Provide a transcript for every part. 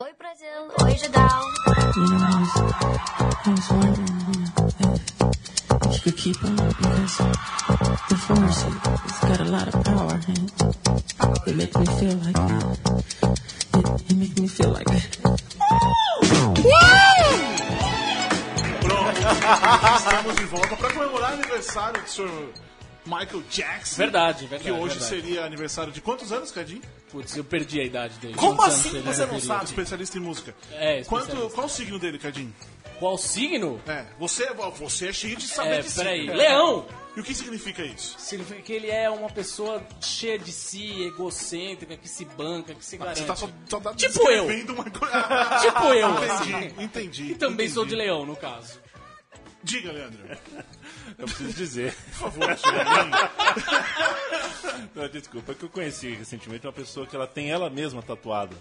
Oi Brasil, oi Judão. You know, I was, I was wondering, you know, if, if you could keep on because the force it's got a lot of power and it makes me feel like it, it makes me feel like Pronto. Estamos de volta para comemorar o aniversário do senhor Michael Jackson. Verdade, verdade, Que hoje verdade. seria aniversário de quantos anos, Cadinho? Putz, eu perdi a idade dele. Como Quantos assim você não sabe? Especialista em música. É, Quanto, especialista. qual o signo dele, Cadinho? Qual signo? É, você, você é cheio de saber É, de peraí. signo. Leão! E o que significa isso? Significa que ele é uma pessoa cheia de si, egocêntrica, que se banca, que se garante. Você tá só, só tá Tipo eu. uma. Tipo eu, Entendi, assim. entendi. E também entendi. sou de leão, no caso. Diga, Leandro. Eu preciso dizer. Por favor. Não, desculpa, é que eu conheci recentemente uma pessoa que ela tem ela mesma tatuada.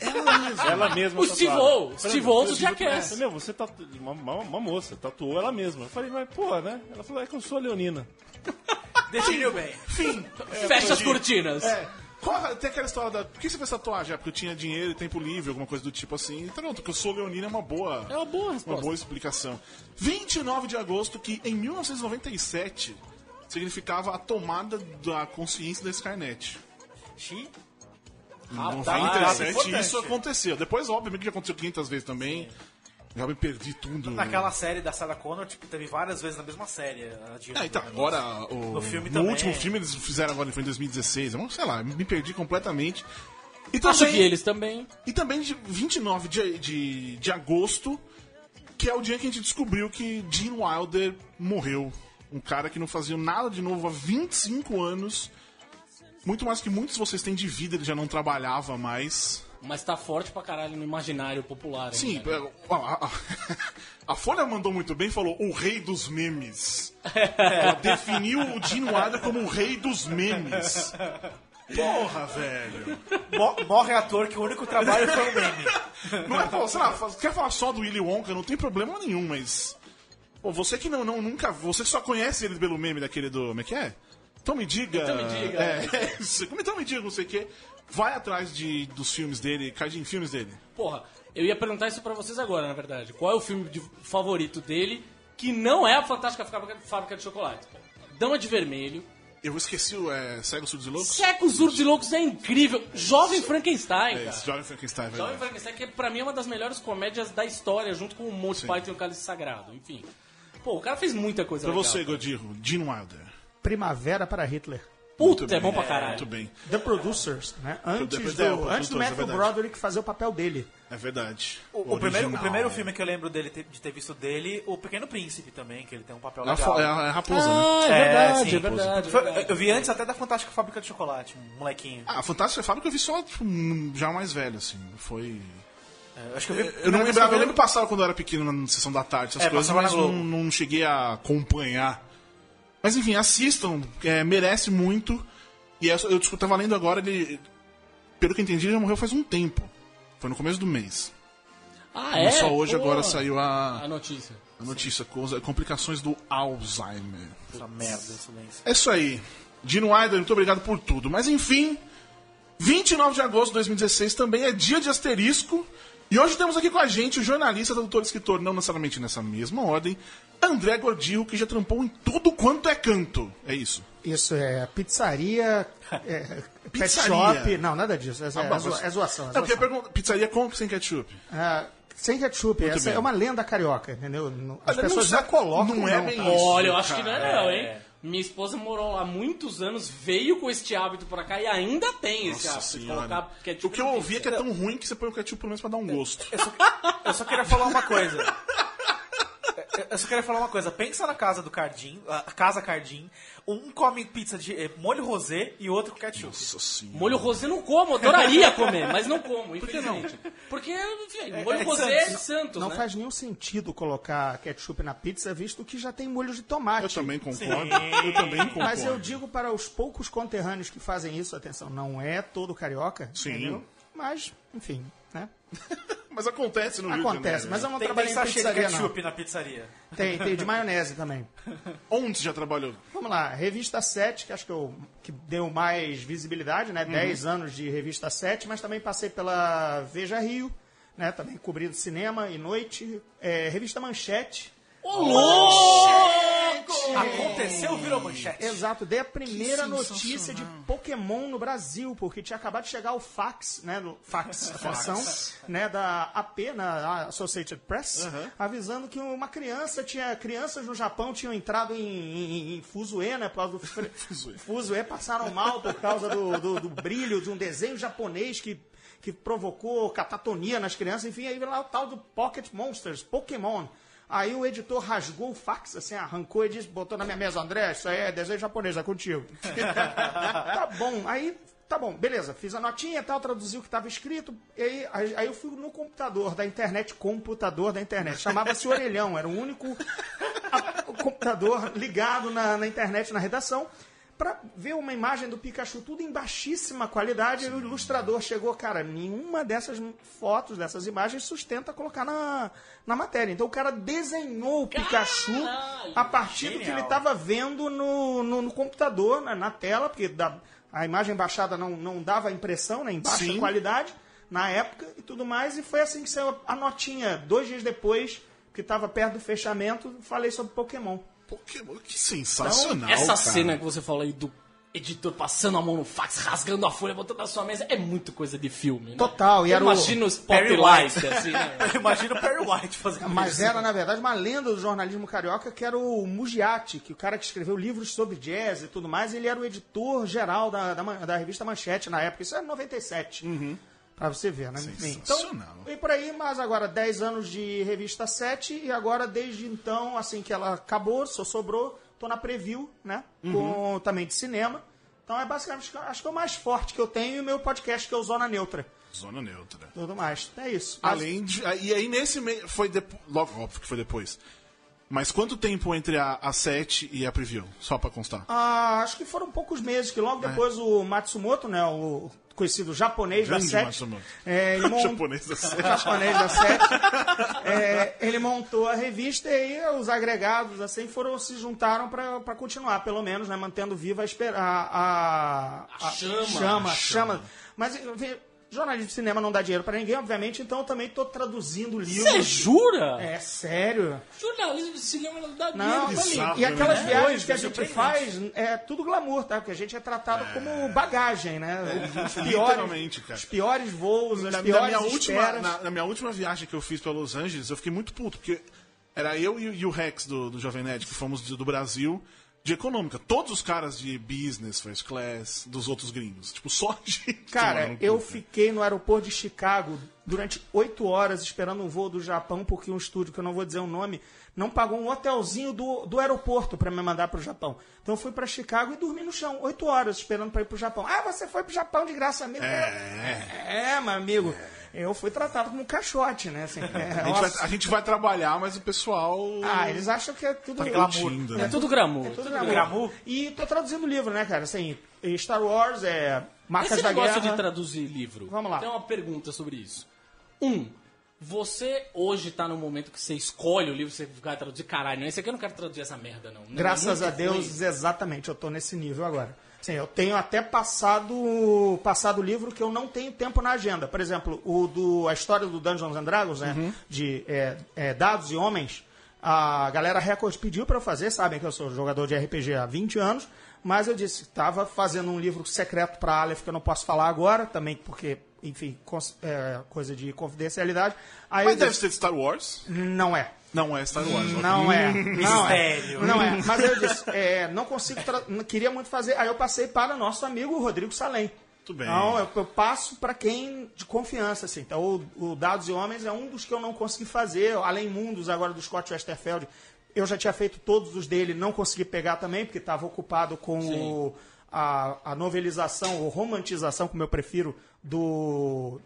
Ela mesma. Ela mesma O tatuada. Steve O. Steve meu, O do Jackass. eu- Meu, você tatu... uma, uma, uma moça tatuou ela mesma. Eu falei, mas porra, né? Ela falou, é que eu sou leonina. Definiu bem. Fim. Fecha as cortinas. É. Qual, tem aquela história da. Por que você fez tatuagem? É porque eu tinha dinheiro e tempo livre, alguma coisa do tipo assim. Então, não, porque eu sou leonina é uma boa. É uma boa Uma resposta. boa explicação. 29 de agosto, que em 1997 significava a tomada da consciência da Skynet. Xi. Rapaz, 97 importante. isso aconteceu. Depois, obviamente, que já aconteceu 500 vezes também. Já me perdi tudo. Naquela série da Sarah Connor, tipo, teve várias vezes na mesma série. É, então, agora, o, No filme no também. último filme eles fizeram agora, foi em 2016. Eu não sei lá, me perdi completamente. E Acho também, que eles também. e também de 29 de, de, de agosto, que é o dia que a gente descobriu que Gene Wilder morreu. Um cara que não fazia nada de novo há 25 anos. Muito mais que muitos de vocês têm de vida, ele já não trabalhava mais. Mas tá forte pra caralho no imaginário popular. Sim, né? é, a, a- a Folha mandou muito bem, falou o rei dos memes. É. Ela definiu o Gene Wilder como o rei dos memes. Porra, velho. Mo- Morre ator que o único trabalho foi o meme. Não é, pô, sei lá, quer falar só do Willy Wonka, não tem problema nenhum, mas. Pô, você que não, não nunca. Você só conhece ele pelo meme daquele do. Como é que é? Então me diga. Então me diga. É, é então me diga, não sei o quê. Vai atrás de, dos filmes dele, Cadinho, filmes dele. Porra, eu ia perguntar isso pra vocês agora, na verdade. Qual é o filme de- favorito dele que não é a Fantástica Fábrica, de Chocolate? cara? Dama de Vermelho. Eu esqueci o é, Cegos Surdos e Loucos. Secos Zurdos e Loucos é incrível. Jovem Frankenstein, É, cara. Jovem Frankenstein, é Jovem. Frankenstein, que pra mim é uma das melhores comédias da história, junto com o Monty Sim. Python e o Cálice Sagrado. Enfim. Pô, o cara fez muita coisa Pra legal. você. Godirro, Gene Wilder. Primavera para Hitler. Puta, Muito é bom pra caralho. Muito bem. The Producers, né? Antes do, é, o antes do Producers, é Matthew verdade. Broderick fazer o papel dele. É verdade. O, o primeiro, o primeiro filme que eu lembro dele ter- de ter visto dele, O Pequeno Príncipe também, que ele tem um papel É legal. é a- é a raposa, né? Ah, é É, verdade, sim. é verdade. é Foi- verdade. eu vi antes até da Fantástica Fábrica de Chocolate, um molequinho. Ah, a Fantástica Fábrica eu vi só tipo, já mais velho, assim. Foi. É, acho que eu vi. Eu não lembrava, eu lembro que passava quando eu era pequeno na sessão da tarde, essas É, coisas, mas não, não cheguei a acompanhar. Mas enfim, assistam, é, merece muito. E eu, eu tava lendo agora, ele. Pelo que eu entendi, ele já morreu faz um tempo. Foi no começo do mês. Ah, E é? só hoje Pô, agora saiu a, A notícia. a notícia com as complicações do Alzheimer. Essa merda, silêncio. É isso aí. Dino Wilder, muito obrigado por tudo. Mas enfim, 29 de agosto de 2016 também é dia de asterisco. E hoje temos aqui com a gente o jornalista, tradutor e escritor, não necessariamente nessa mesma ordem, André Gordillo, que já trampou em tudo quanto é canto. É isso. Isso é pizzaria, é, pet Pizzaria. shop. Não, nada disso. É, é, Ah, mas- é zoação. É Não, zoação. perguntar, pizzaria com sem ketchup? Ah, sem ketchup. Essa bem. é uma lenda carioca, entendeu? Não- As Olha, pessoas não já colocam. não é bem isso. Olha, eu acho que não cara. é não, hein? Minha esposa morou lá há muitos anos, veio com este hábito pra cá e ainda tem esse Nossa hábito de senhora. colocar ketchup O que eu ouvi é que é tão ruim que você põe o ketchup pelo menos pra dar um gosto. Eu só queria falar uma coisa. Eu só queria falar uma coisa. Pensa na casa do Cardim, a casa Cardim. Um come pizza de eh, molho rosé e outro com ketchup. Nossa senhora. Molho rosé não como, eu adoraria comer, mas não como, infelizmente. Porque, enfim, molho é rosé é de Santos. Não né? faz nenhum sentido colocar ketchup na pizza, visto que já tem molho de tomate. Eu também concordo. Eu também concordo. Mas eu digo para os poucos conterrâneos que fazem isso, atenção, não é todo carioca, Sim. entendeu? Mas, enfim? Mas acontece no Rio de Acontece, Janeiro. mas eu não Tem, tem trabalhei em sachê de não. ketchup na pizzaria. Tem, tem de maionese também. Onde já trabalhou? Vamos lá, Revista 7, que acho que, eu, que deu mais visibilidade, né? 10 anos de Revista 7, mas também passei pela Veja Rio, né? Também cobrindo cinema e noite. É, revista Manchete. Ô, louco! Aconteceu, virou manchete. Exato, dei a primeira notícia de Pokémon no Brasil, porque tinha acabado de chegar o fax, né, no fax, atenção, né, da AP, na Associated Press, avisando que uma criança tinha, crianças no Japão tinham entrado em, em, em fuzuê, né, por causa do fuzuê, passaram mal por causa do, do, do brilho de um desenho japonês que que provocou catatonia nas crianças, enfim, aí veio lá o tal do Pocket Monsters, Pokémon. Aí o editor rasgou o fax, assim, arrancou e disse, botou na minha mesa, André, isso aí é desenho japonês, é contigo. tá bom, aí, tá bom, beleza, fiz a notinha e tal, traduzi o que estava escrito, aí, aí, eu fui no computador da internet, computador da internet, chamava-se Orelhão, era o único o computador ligado na, na internet, na redação, para ver uma imagem do Pikachu, tudo em baixíssima qualidade, e o ilustrador chegou, cara, nenhuma dessas fotos, dessas imagens sustenta colocar na, na matéria. Então o cara desenhou o Pikachu a partir do que ele estava vendo no, no, no computador, na, na tela, porque da- a imagem baixada não, não dava impressão, né, em baixa Sim. qualidade, na época e tudo mais, e foi assim que saiu a notinha, dois dias depois, que estava perto do fechamento, falei sobre Pokémon. Pokémon, que sensacional. Essa cara. cena que você falou aí do editor passando a mão no fax, rasgando a folha, botando na sua mesa, é muito coisa de filme, né? Total, e Eu era o- imagino os Perry spotlight, assim, né? Imagina o Perry White fazendo Mas isso. era, na verdade, uma lenda do jornalismo carioca que era o Mugiati, que o cara que escreveu livros sobre jazz e tudo mais, ele era o editor geral da, da, da revista Manchete na época. Isso era 97. Pra você ver, né? Enfim, Então, e por aí, mas agora 10 anos de revista 7 e agora desde então, assim que ela acabou, só sobrou, tô na preview, né? Com, também de cinema. Então é basicamente, acho que é o mais forte que eu tenho e o meu podcast que é o Zona Neutra. Zona neutra. Tudo mais. É isso. Além de. E aí nesse meio. Foi depois. Logo, óbvio que foi depois. Mas quanto tempo entre a, a 7 e a preview? Só pra constar. Ah, acho que foram poucos meses, que logo depois o Matsumoto, né, o conhecido japonês Grande da SET, é, ele mon- Japonês da SET. japonês da SET, é, ele montou a revista e aí os agregados assim foram se juntaram para continuar, pelo menos, né, mantendo viva a, esper- a, a, A chama. chama, a chama. Mas jornalismo de cinema não dá dinheiro para ninguém, obviamente, então eu também estou traduzindo livros. Você jura? É sério? Jornalismo de cinema não dá Não, dinheiro pra bizarro, ninguém. e aquelas né? viagens que a gente faz é tudo glamour, tá? Porque a gente é tratado como bagagem, né? Os piores, literalmente, cara. os piores voos, as na, na piores minha última, na, na minha última viagem que eu fiz pra Los Angeles, eu fiquei muito puto, porque era eu e, o- e o Rex do, do Jovem Nerd, que fomos do, do Brasil, de econômica. Todos os caras de business, first class, dos outros gringos. Tipo, só a gente. Cara, eu fiquei no aeroporto de Chicago durante oito horas esperando um voo do Japão, porque um estúdio, que eu não vou dizer o nome, não pagou um hotelzinho do, do aeroporto para me mandar pro Japão. Então eu fui para Chicago e dormi no chão, oito horas esperando para ir pro Japão. Ah, você foi pro Japão de graça mesmo? É. É, meu amigo. Eu fui tratado como um caixote, né? Assim, é, A gente, vai, a gente vai trabalhar, mas o pessoal. Ah, eles acham que é tudo tá glamour. curtindo, É né? tudo glamour. Tudo tudo glamour. glamour. E tô traduzindo livro, né, cara? Assim, Star Wars, é, Marcas Esse da negócio Guerra. de traduzir livro. Vamos lá. Tem uma pergunta sobre isso. Um, você hoje tá no momento que você escolhe o livro, você vai traduzir, caralho, não, esse aqui eu não quero traduzir essa merda, não. Graças a Deus, foi. exatamente, eu tô nesse nível agora. Sim, eu tenho até passado passado livro que eu não tenho tempo na agenda. Por exemplo, o do a história do Dungeons and Dragons, né, Uhum. de é, é, dados e homens. A galera Record pediu para eu fazer, sabem que eu sou jogador de RPG há 20 anos, mas eu disse, estava fazendo um livro secreto para Aleph que eu não posso falar agora, também porque, enfim, é, coisa de confidencialidade. Aí Mas deve disse, ser de Star Wars. não é. Não é Star Wars. Não é. Não Mistério. é. Não é. Mas eu disse, é, não consigo, tra- não queria muito fazer. Aí eu passei para nosso amigo Rodrigo Salem. Muito bem. Então, eu, eu passo para quem de confiança, assim. Então, o, o Dados e Homens é um dos que eu não consegui fazer. Além Mundos, agora do Scott Westerfeld, eu já tinha feito todos os dele, não consegui pegar também, porque estava ocupado com o- a, a novelização, ou romantização, como eu prefiro, do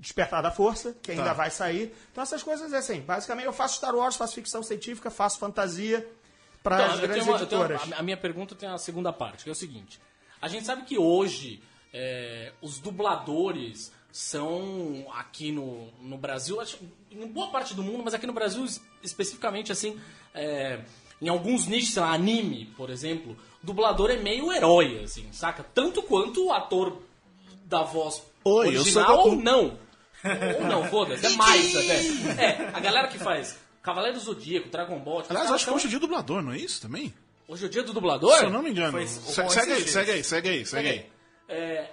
Despertar da Força, que ainda Tá. vai sair. Então, essas coisas, é assim, basicamente eu faço Star Wars, faço ficção científica, faço fantasia para Então, as eu tenho grandes uma- eu tenho uma- editoras. a minha pergunta tem a segunda parte, que é o seguinte. A gente sabe que hoje é, os dubladores são aqui no, no Brasil, acho, em boa parte do mundo, mas aqui no Brasil es- especificamente assim, é, em alguns nichos, sei lá, anime, por exemplo, dublador é meio herói, assim, saca? Tanto quanto o ator da voz Oi, eu sou original Goku. ou não. Ou não, foda-se, é mais até. É, a galera que faz Cavaleiro do Zodíaco, Dragon Ball... tipo, Aliás, acho que hoje é dia do dublador, não é isso também? hoje é o dia do dublador? Se eu não me engano. Foi- Se- foi segue, aí, segue aí, segue aí, segue aí. É,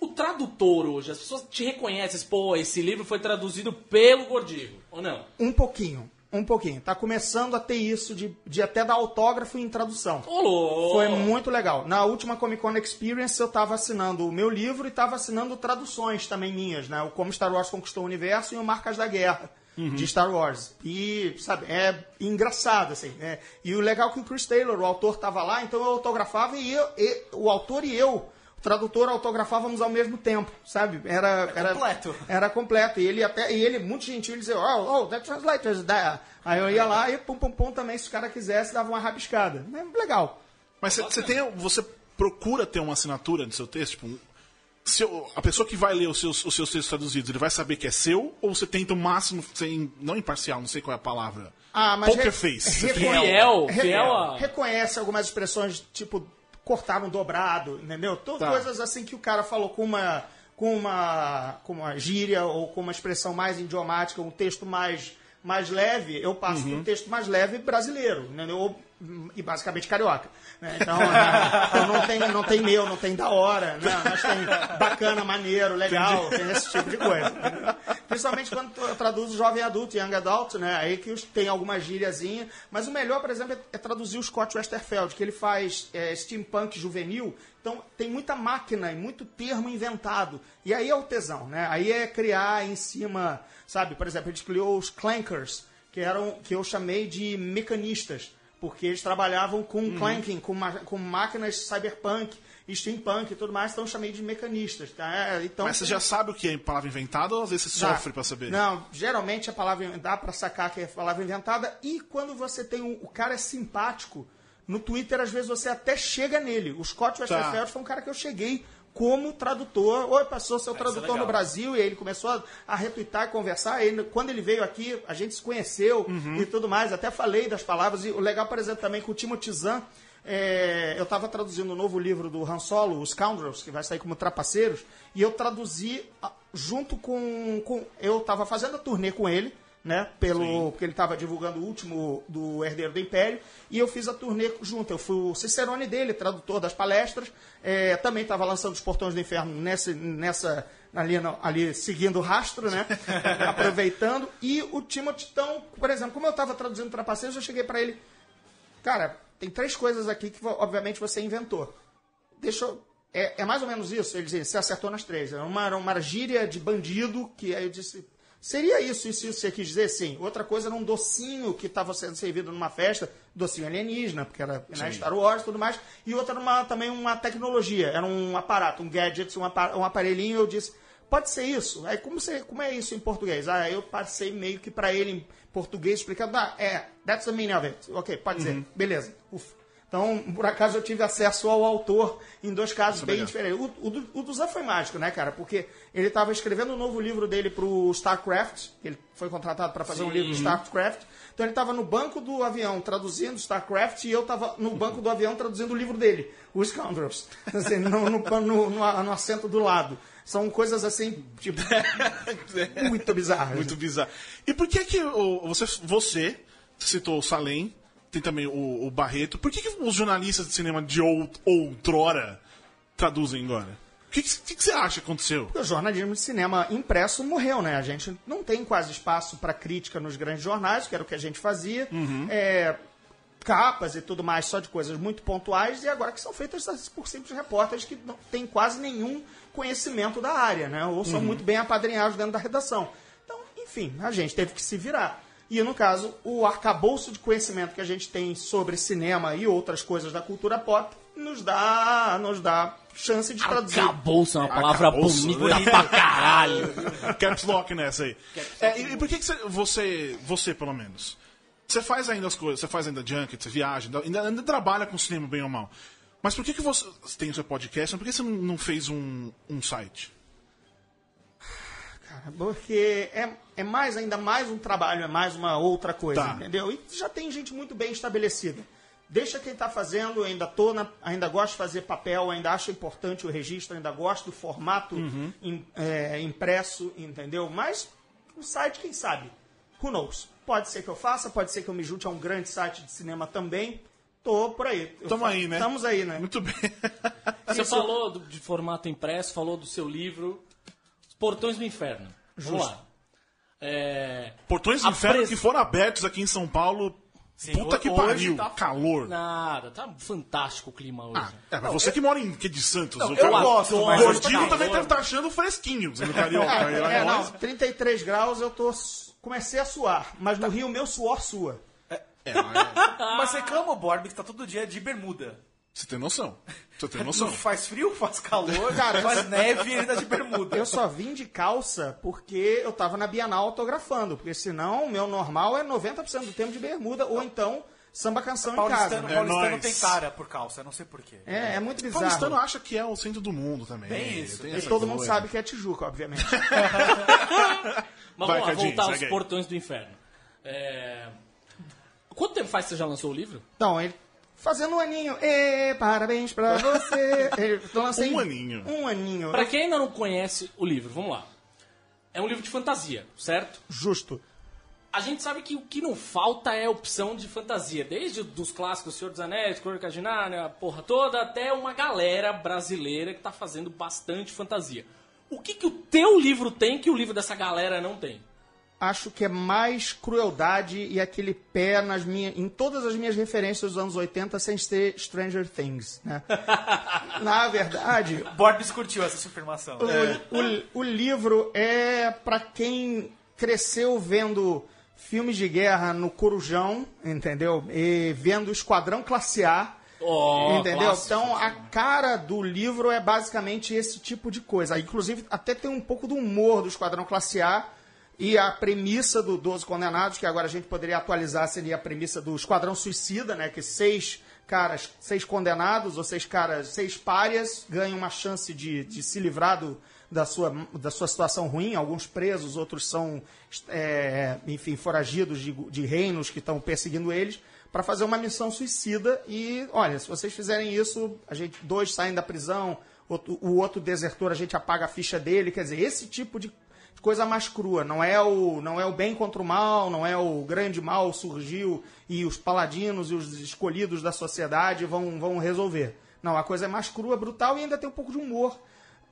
o tradutor hoje, as pessoas te reconhecem, pô, esse livro foi traduzido pelo Gordigo, ou não? Um pouquinho, um pouquinho. Tá começando a ter isso de, de até dar autógrafo em tradução. Ô, louco! Foi muito legal. Na última Comic Con Experience eu tava assinando o meu livro e tava assinando traduções também minhas, né? O Como Star Wars Conquistou o Universo e o Marcas da Guerra. De Star Wars. E, sabe, é engraçado, assim. né? E o legal é que o Chris Taylor, o autor, tava lá, então eu autografava e, eu, e o autor e eu, tradutor, autografávamos ao mesmo tempo, sabe? Era, era completo. Era completo. E ele até, e ele, muito gentil, ele dizia, oh, oh, the translator's there. Aí eu ia lá e pum, pum, pum, também, se o cara quisesse, dava uma rabiscada. É legal. Mas você- tem, você procura ter uma assinatura no seu texto? Tipo, um- se eu- a pessoa que vai ler os seus, os seus textos traduzidos, ele vai saber que é seu? Ou você tenta o máximo ser, im- não imparcial, não sei qual é a palavra. Ah, mas Poker re- face. Reconhe- Fiel, re- fiel a- Reconhece algumas expressões, tipo, cortaram dobrado, entendeu? To- Tá. Coisas assim que o cara falou com uma, com uma, com uma gíria ou com uma expressão mais idiomática, um texto mais, mais leve, eu passo Uhum. para um texto mais leve brasileiro, entendeu? Ou, e basicamente carioca. né? Então, né? Então não, tem, não tem meu, não tem da hora, né? mas tem bacana, maneiro, legal, tem esse tipo de coisa. entendeu? Principalmente quando tu traduz jovem adulto, young adult, né? Aí que tem alguma gíriazinha. Mas o melhor, por exemplo, é, é traduzir o Scott Westerfeld, que ele faz é, steampunk juvenil. Então tem muita máquina e muito termo inventado. E aí é o tesão, né? Aí é criar em cima, sabe? Por exemplo, gente criou os clankers, que eram que eu chamei de mecanistas, porque eles trabalhavam com Uhum. clanking, com, com máquinas cyberpunk, steampunk e tudo mais, então eu chamei de mecanistas. Tá? É, Então, Mas você já sabe o que é palavra inventada ou às vezes você Dá. sofre pra saber? Não, geralmente a palavra dá pra sacar que é palavra inventada e quando você tem um, o cara é simpático, no Twitter às vezes você até chega nele. O Scott Westerfeld foi um cara que eu cheguei como tradutor. Oi, passou seu tradutor legal. no Brasil e aí ele começou a, a retweetar e conversar. E quando ele veio aqui, a gente se conheceu e tudo mais. Até falei das palavras. E o legal, por exemplo, também com o Timothy Zahn, é, eu estava traduzindo o novo livro do Han Solo, Os Scoundrels, que vai sair como Trapaceiros, e eu traduzi junto com. com eu estava fazendo a turnê com ele, né? Pelo, porque ele estava divulgando o último do Herdeiro do Império, e eu fiz a turnê junto. Eu fui o Cicerone dele, tradutor das palestras, é, também estava lançando Os Portões do Inferno nessa. nessa Ali, no- ali seguindo o rastro, né? Aproveitando. E o Timothy, então, por exemplo, como eu estava traduzindo Trapaceiros, eu cheguei para ele. Cara, tem três coisas aqui que, obviamente, você inventou. Deixa eu... É, é mais ou menos isso. Ele dizia, você acertou nas três. Era uma, era uma gíria de bandido, que aí eu disse... Seria isso, isso, isso você quis dizer? Sim. Outra coisa era um docinho que estava sendo servido numa festa, docinho alienígena, porque era né, Star Wars e tudo mais. E outra era uma, também uma tecnologia, era um aparato, um gadget, um, apa- aparelhinho. Eu disse, pode ser isso? Aí como, você, como é isso em português? Ah, eu passei meio que para ele em português, explicando, ah, é, that's the meaning of it. Ok, pode dizer, beleza. Ufa. Então, por acaso, eu tive acesso ao autor em dois casos bem legal. diferentes. O, o, o do Zan foi mágico, né, cara? Porque ele estava escrevendo um novo livro dele pro StarCraft. Ele foi contratado para fazer um livro do StarCraft. Então, ele estava no banco do avião traduzindo StarCraft e eu estava no banco do avião traduzindo o livro dele, Os Scoundrels. Assim, no, no, no, no, assento do lado. São coisas assim, tipo, muito bizarras. Muito bizarro. E por que que o- você, você citou o Salem, tem também o, o Barreto, por que, que os jornalistas de cinema de out, outrora traduzem agora? O que, que, que você acha que aconteceu? Porque o jornalismo de cinema impresso morreu, né? A gente não tem quase espaço para crítica nos grandes jornais, que era o que a gente fazia. É, capas e tudo mais, só de coisas muito pontuais, e agora que são feitas por simples repórteres que não têm quase nenhum conhecimento da área, né? Ou são muito bem apadrinhados dentro da redação. Então, enfim, a gente teve que se virar. E, no caso, o arcabouço de conhecimento que a gente tem sobre cinema e outras coisas da cultura pop nos dá, nos dá chance de traduzir. Arcabouço é uma palavra Arcabouço, bonita né? pra caralho. Caps Lock nessa aí. É, e, e por que, que você, você, você, pelo menos, você faz ainda as coisas, você faz ainda junket, você viaja, ainda, ainda trabalha com cinema bem ou mal. Mas por que, que você tem o seu podcast, mas por que você não, não fez um, um site? Cara, Porque é, é mais, ainda mais um trabalho, é mais uma outra coisa, Tá. entendeu? E já tem gente muito bem estabelecida. deixa quem está fazendo, ainda tô na- ainda gosto de fazer papel, ainda acho importante o registro, ainda gosto do formato im- é, impresso, entendeu? Mas o site, quem sabe? Who knows? Pode ser que eu faça, pode ser que eu me junte a um grande site de cinema também. Tô por aí. Eu Tamo fa- aí, né? Estamos aí, né? Muito bem. Você falou do- de formato impresso, falou do seu livro Portões do Inferno. Vamos lá. É, Portões do A inferno pres- que foram abertos aqui em São Paulo. Sim, Puta que hoje pariu. tá- Calor. nada, tá fantástico o clima hoje. Ah, é, mas você que mora em que de Santos? Não, eu cara- gosto, o mas hoje tá Gordinho também deve estar achando fresquinho. Você carioca. lá É, em não, nós. 33 graus eu tô. Comecei a suar, mas no Rio meu suor sua. É, mas Mas reclama o Borb que tá todo dia de bermuda. Você tem noção. Você tem noção. Não faz frio, faz calor, Cara, faz neve e ainda de bermuda. Eu só vim de calça porque eu tava na Bienal autografando, porque senão o meu normal é 90% do tempo de bermuda, ou então samba canção em casa. Paulistano, né? É paulistano nóis. tem tara por calça, eu não sei porquê. É, é muito bizarro. Paulistano acha que é o centro do mundo também. Bem isso. Tem E todo mundo coisa. sabe que é Tijuca, obviamente. Mas Vai, vamos lá, voltar aos. Portões do Inferno. É, Quanto tempo faz que você já lançou o livro? Então, ele fazendo um aninho. Ê, parabéns pra você. Eu lancei Um aninho. Um aninho. Pra quem ainda não conhece o livro, vamos lá. É um livro de fantasia, certo? Justo. A gente sabe que o que não falta é opção de fantasia. Desde dos clássicos Senhor dos Anéis, Crônica de Nárnia, a porra toda, até uma galera brasileira que tá fazendo bastante fantasia. O que, que o teu livro tem que o livro dessa galera não tem? Acho que é mais crueldade e aquele pé nas minhas, em todas as minhas referências dos anos 80 sem ser Stranger Things, né? Na verdade, Borbs curtiu essa sua afirmação. o, o- o livro é para quem cresceu vendo filmes de guerra no Corujão, entendeu? E vendo Esquadrão Classe A, Oh, entendeu? clássico. Então a cara do livro é basicamente esse tipo de coisa. Inclusive até tem um pouco do humor do Esquadrão Classe A e a premissa do 12 Condenados, que agora a gente poderia atualizar, seria a premissa do Esquadrão Suicida, né? Que seis caras, seis condenados ou seis caras, seis párias ganham uma chance de, de se livrar do, da, sua, da sua situação ruim. Alguns presos, outros são, é, enfim, foragidos de, de reinos que estão perseguindo eles para fazer uma missão suicida. E, olha, se vocês fizerem isso, a gente dois saem da prisão, o outro desertor a gente apaga a ficha dele. Quer dizer, esse tipo de coisa mais crua. Não é o, não é o bem contra o mal, não é o grande mal surgiu e os paladinos e os escolhidos da sociedade vão, vão resolver. Não, a coisa é mais crua, brutal e ainda tem um pouco de humor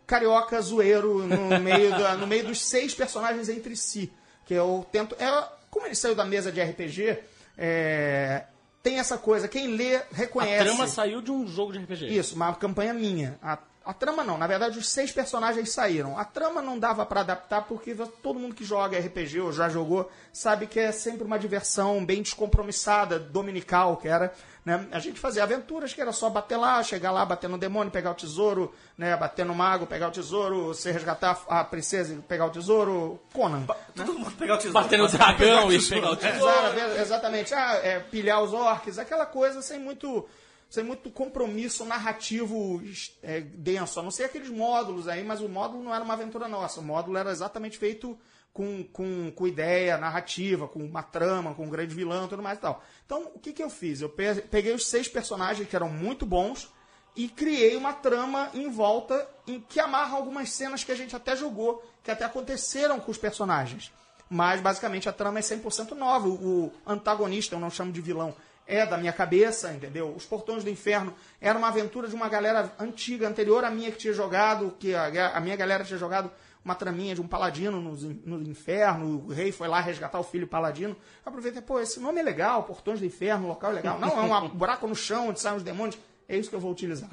carioca zoeiro no meio, da- no meio dos seis personagens entre si. Que eu tento. É, como ele saiu da mesa de RPG, é, tem essa coisa. Quem lê A reconhece. trama saiu de um jogo de RPG. Isso, uma campanha minha. A, a trama não, na verdade os seis personagens saíram. A trama não dava pra adaptar porque todo mundo que joga RPG ou já jogou sabe que é sempre uma diversão bem descompromissada, dominical, que era. Né? A gente fazia aventuras que era só bater lá, chegar lá, bater no demônio, pegar o tesouro, né? bater no mago, pegar o tesouro, se resgatar a princesa e pegar o tesouro. Conan. né? Todo mundo pegar o tesouro. Bater no dragão e pegar o tesouro. Exato, exatamente. Ah, é, pilhar os orcs, aquela coisa sem muito, sem muito compromisso narrativo é, denso. A não ser aqueles módulos aí, mas o módulo não era uma aventura nossa. O módulo era exatamente feito com, com, com ideia narrativa, com uma trama, com um grande vilão e tudo mais e tal. Então, o que, que eu fiz? Eu pe- peguei os seis personagens que eram muito bons e criei uma trama em volta em que amarra algumas cenas que a gente até jogou, que até aconteceram com os personagens. Mas basicamente a trama é 100% nova. O antagonista, eu não chamo de vilão, é da minha cabeça, entendeu? Os Portões do Inferno era uma aventura de uma galera antiga, anterior à minha que tinha jogado, que a, a minha galera tinha jogado uma traminha de um paladino no, no inferno, o rei foi lá resgatar o filho paladino. Eu aproveitei, pô, esse nome é legal, Portões do Inferno, o local é legal. Não, é um buraco no chão onde saem os demônios. É isso que eu vou utilizar.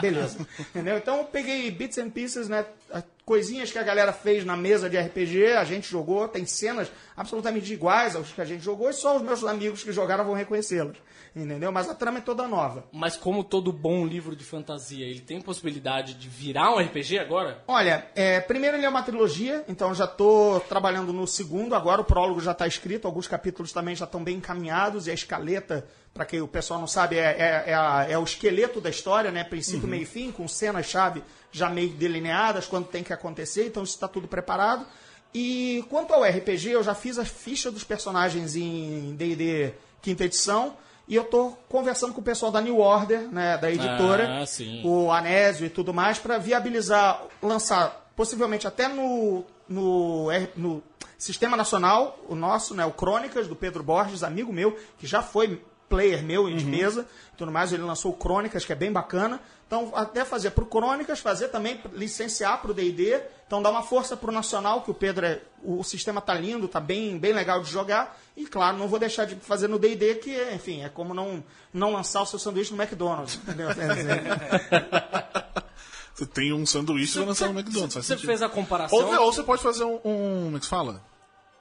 Beleza. Entendeu? Então eu peguei bits and pieces, né? Coisinhas que a galera fez na mesa de RPG, a gente jogou, tem cenas absolutamente iguais aos que a gente jogou, e só os meus amigos que jogaram vão reconhecê-las. Entendeu? Mas a trama é toda nova. Mas como todo bom livro de fantasia, ele tem possibilidade de virar um RPG agora? Olha, é, primeiro ele é uma trilogia, então já estou trabalhando no segundo, agora o prólogo já está escrito, alguns capítulos também já estão bem encaminhados, e a escaleta, para quem o pessoal não sabe, é, é- é a- é o esqueleto da história, né? Princípio, meio e fim, com cenas-chave já meio delineadas, quando tem que acontecer, então isso está tudo preparado. E quanto ao RPG, eu já fiz a ficha dos personagens em D&D quinta edição, E eu tô conversando com o pessoal da New Order, né, da editora, Ah, o Anésio e tudo mais, para viabilizar, lançar possivelmente até no, no, no Sistema Nacional, o nosso, né, o Crônicas, do Pedro Borges, amigo meu, que já foi player meu de mesa e tudo mais, ele lançou o Crônicas, que é bem bacana. Então, até fazer pro Crônicas, fazer também, licenciar pro D&D, então dá uma força pro Nacional, que o Pedro é, o sistema tá lindo, tá bem, bem legal de jogar, e claro, não vou deixar de fazer no D&D, que, é, enfim, é como não, não lançar o seu sanduíche no McDonald's, entendeu? Você tem um sanduíche e vai lançar no McDonald's. faz Você fez a comparação. Ou, ou você pode fazer um, um. Como é que se fala?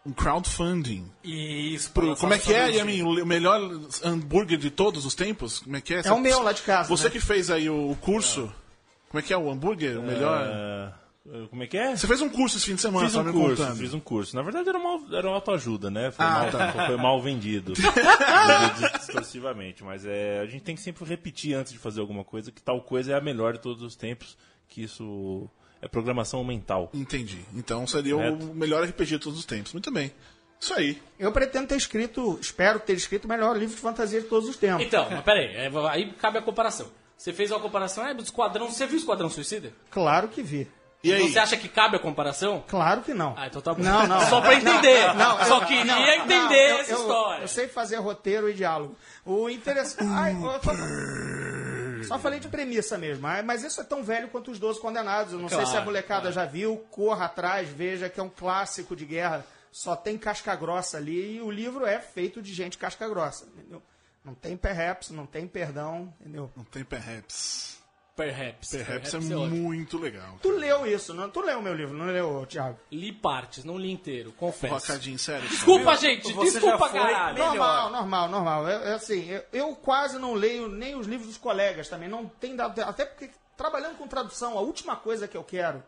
Um crowdfunding. Isso, Pro- como é que é. Yamin? O melhor hambúrguer de todos os tempos? Como é que é? É o meu lá de casa, Você né? que fez aí o curso. Como é que é o hambúrguer? O melhor. Ah, como é que é? Você fez um curso esse fim de semana, Fiz tá um me curso, contando. fiz um curso. Na verdade era uma, era uma autoajuda, né? Foi, Ah, mal, tá. foi mal vendido. Distorcivamente. Mas é, a gente tem que sempre repetir antes de fazer alguma coisa que tal coisa é a melhor de todos os tempos, que isso é programação mental. Entendi. Então seria Correto. o melhor RPG de todos os tempos. Muito bem. Isso aí. Eu pretendo ter escrito, espero ter escrito o melhor livro de fantasia de todos os tempos. Então, mas peraí, é, aí cabe a comparação. Você fez uma comparação, é, do Esquadrão, você viu o Esquadrão Suicida? Claro que vi. E aí? Você acha que cabe a comparação? Claro que não. Ah, então tá bom. Não, não. Só pra entender. Não, Só eu- queria não, entender não, eu- essa eu- história. Eu sei fazer roteiro e diálogo. O interessante. Ai, eu só... só falei de premissa mesmo. Mas isso é tão velho quanto os 12 condenados. Eu não sei Claro, se a molecada já viu. Corra atrás, veja que é um clássico de guerra. Só tem casca grossa ali. E o livro é feito de gente casca grossa. Entendeu? Não tem perhaps, não tem perdão. Entendeu? Não tem perhaps. Perhaps. Perhaps é ótimo. muito legal. Tu leu isso, não? Tu leu o meu livro, não leu, Thiago? Li partes, não li inteiro, confesso. Rocadinho, sério. Desculpa, gente, Você desculpa, já foi caralho. melhor. Normal, normal, normal. É, é assim, eu, eu quase não leio nem os livros dos colegas também. Não tem dado. Até porque, trabalhando com tradução, a última coisa que eu quero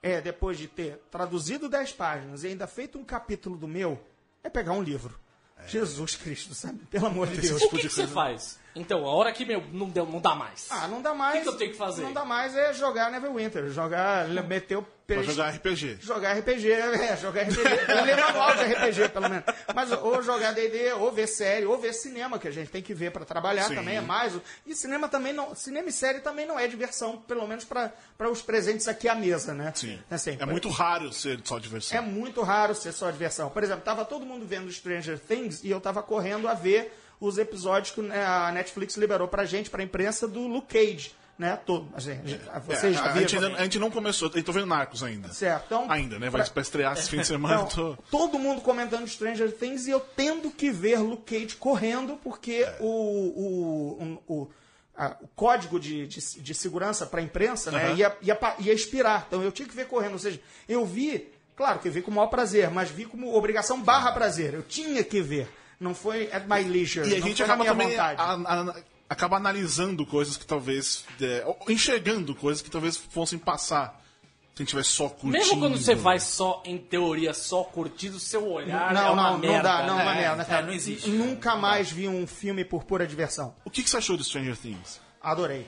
é, depois de ter traduzido 10 páginas e ainda feito um capítulo do meu, é pegar um livro. Jesus Cristo, sabe? Pelo amor de Deus. O que, que você faz? Então, a hora que meu, não, deu, não dá mais. Ah, não dá mais. O que que eu tenho que fazer? Não dá mais é jogar Neverwinter. Jogar, meter o Pra jogar RPG. Jogar RPG, é, jogar RPG. Eu ler manual de RPG, pelo menos. Mas ou jogar D&D, ou ver série, ou ver cinema, que a gente tem que ver pra trabalhar Sim. também, é mais. E cinema também não... Cinema e série também não é diversão, pelo menos pra os presentes aqui à mesa, né? Sim. Assim, É muito raro ser só diversão. é muito raro ser só diversão. Por exemplo, tava todo mundo vendo Stranger Things e eu tava correndo a ver os episódios que né, a Netflix liberou pra gente, pra imprensa, do Luke Cage, né? Todo. A gente, É, vocês já a, gente a gente não começou. Eu tô vendo Narcos ainda. Certo. Então, Ainda, né? Vai pra- pra estrear esse fim de semana. Então, tô- todo mundo comentando Stranger Things e eu tendo que ver Luke Cage correndo porque É. o, o, um- o, a- o código de, de, de segurança para a imprensa né, Aham. ia, ia, ia expirar. Então eu tinha que ver correndo. Ou seja, eu vi, claro que eu vi com o maior prazer, mas vi como obrigação barra prazer. Eu tinha que ver. Não foi at my leisure. E a gente acaba também a- a- acaba analisando coisas que talvez. é, enxergando coisas que talvez fossem passar se a gente tivesse só curtindo. Mesmo quando você vai só, em teoria, só curtindo, seu olhar não, é uma não, merda. não dá, não, é uma né? merda, cara. não existe. Nunca mais vi um filme por pura diversão. O que, que você achou de Stranger Things? Adorei.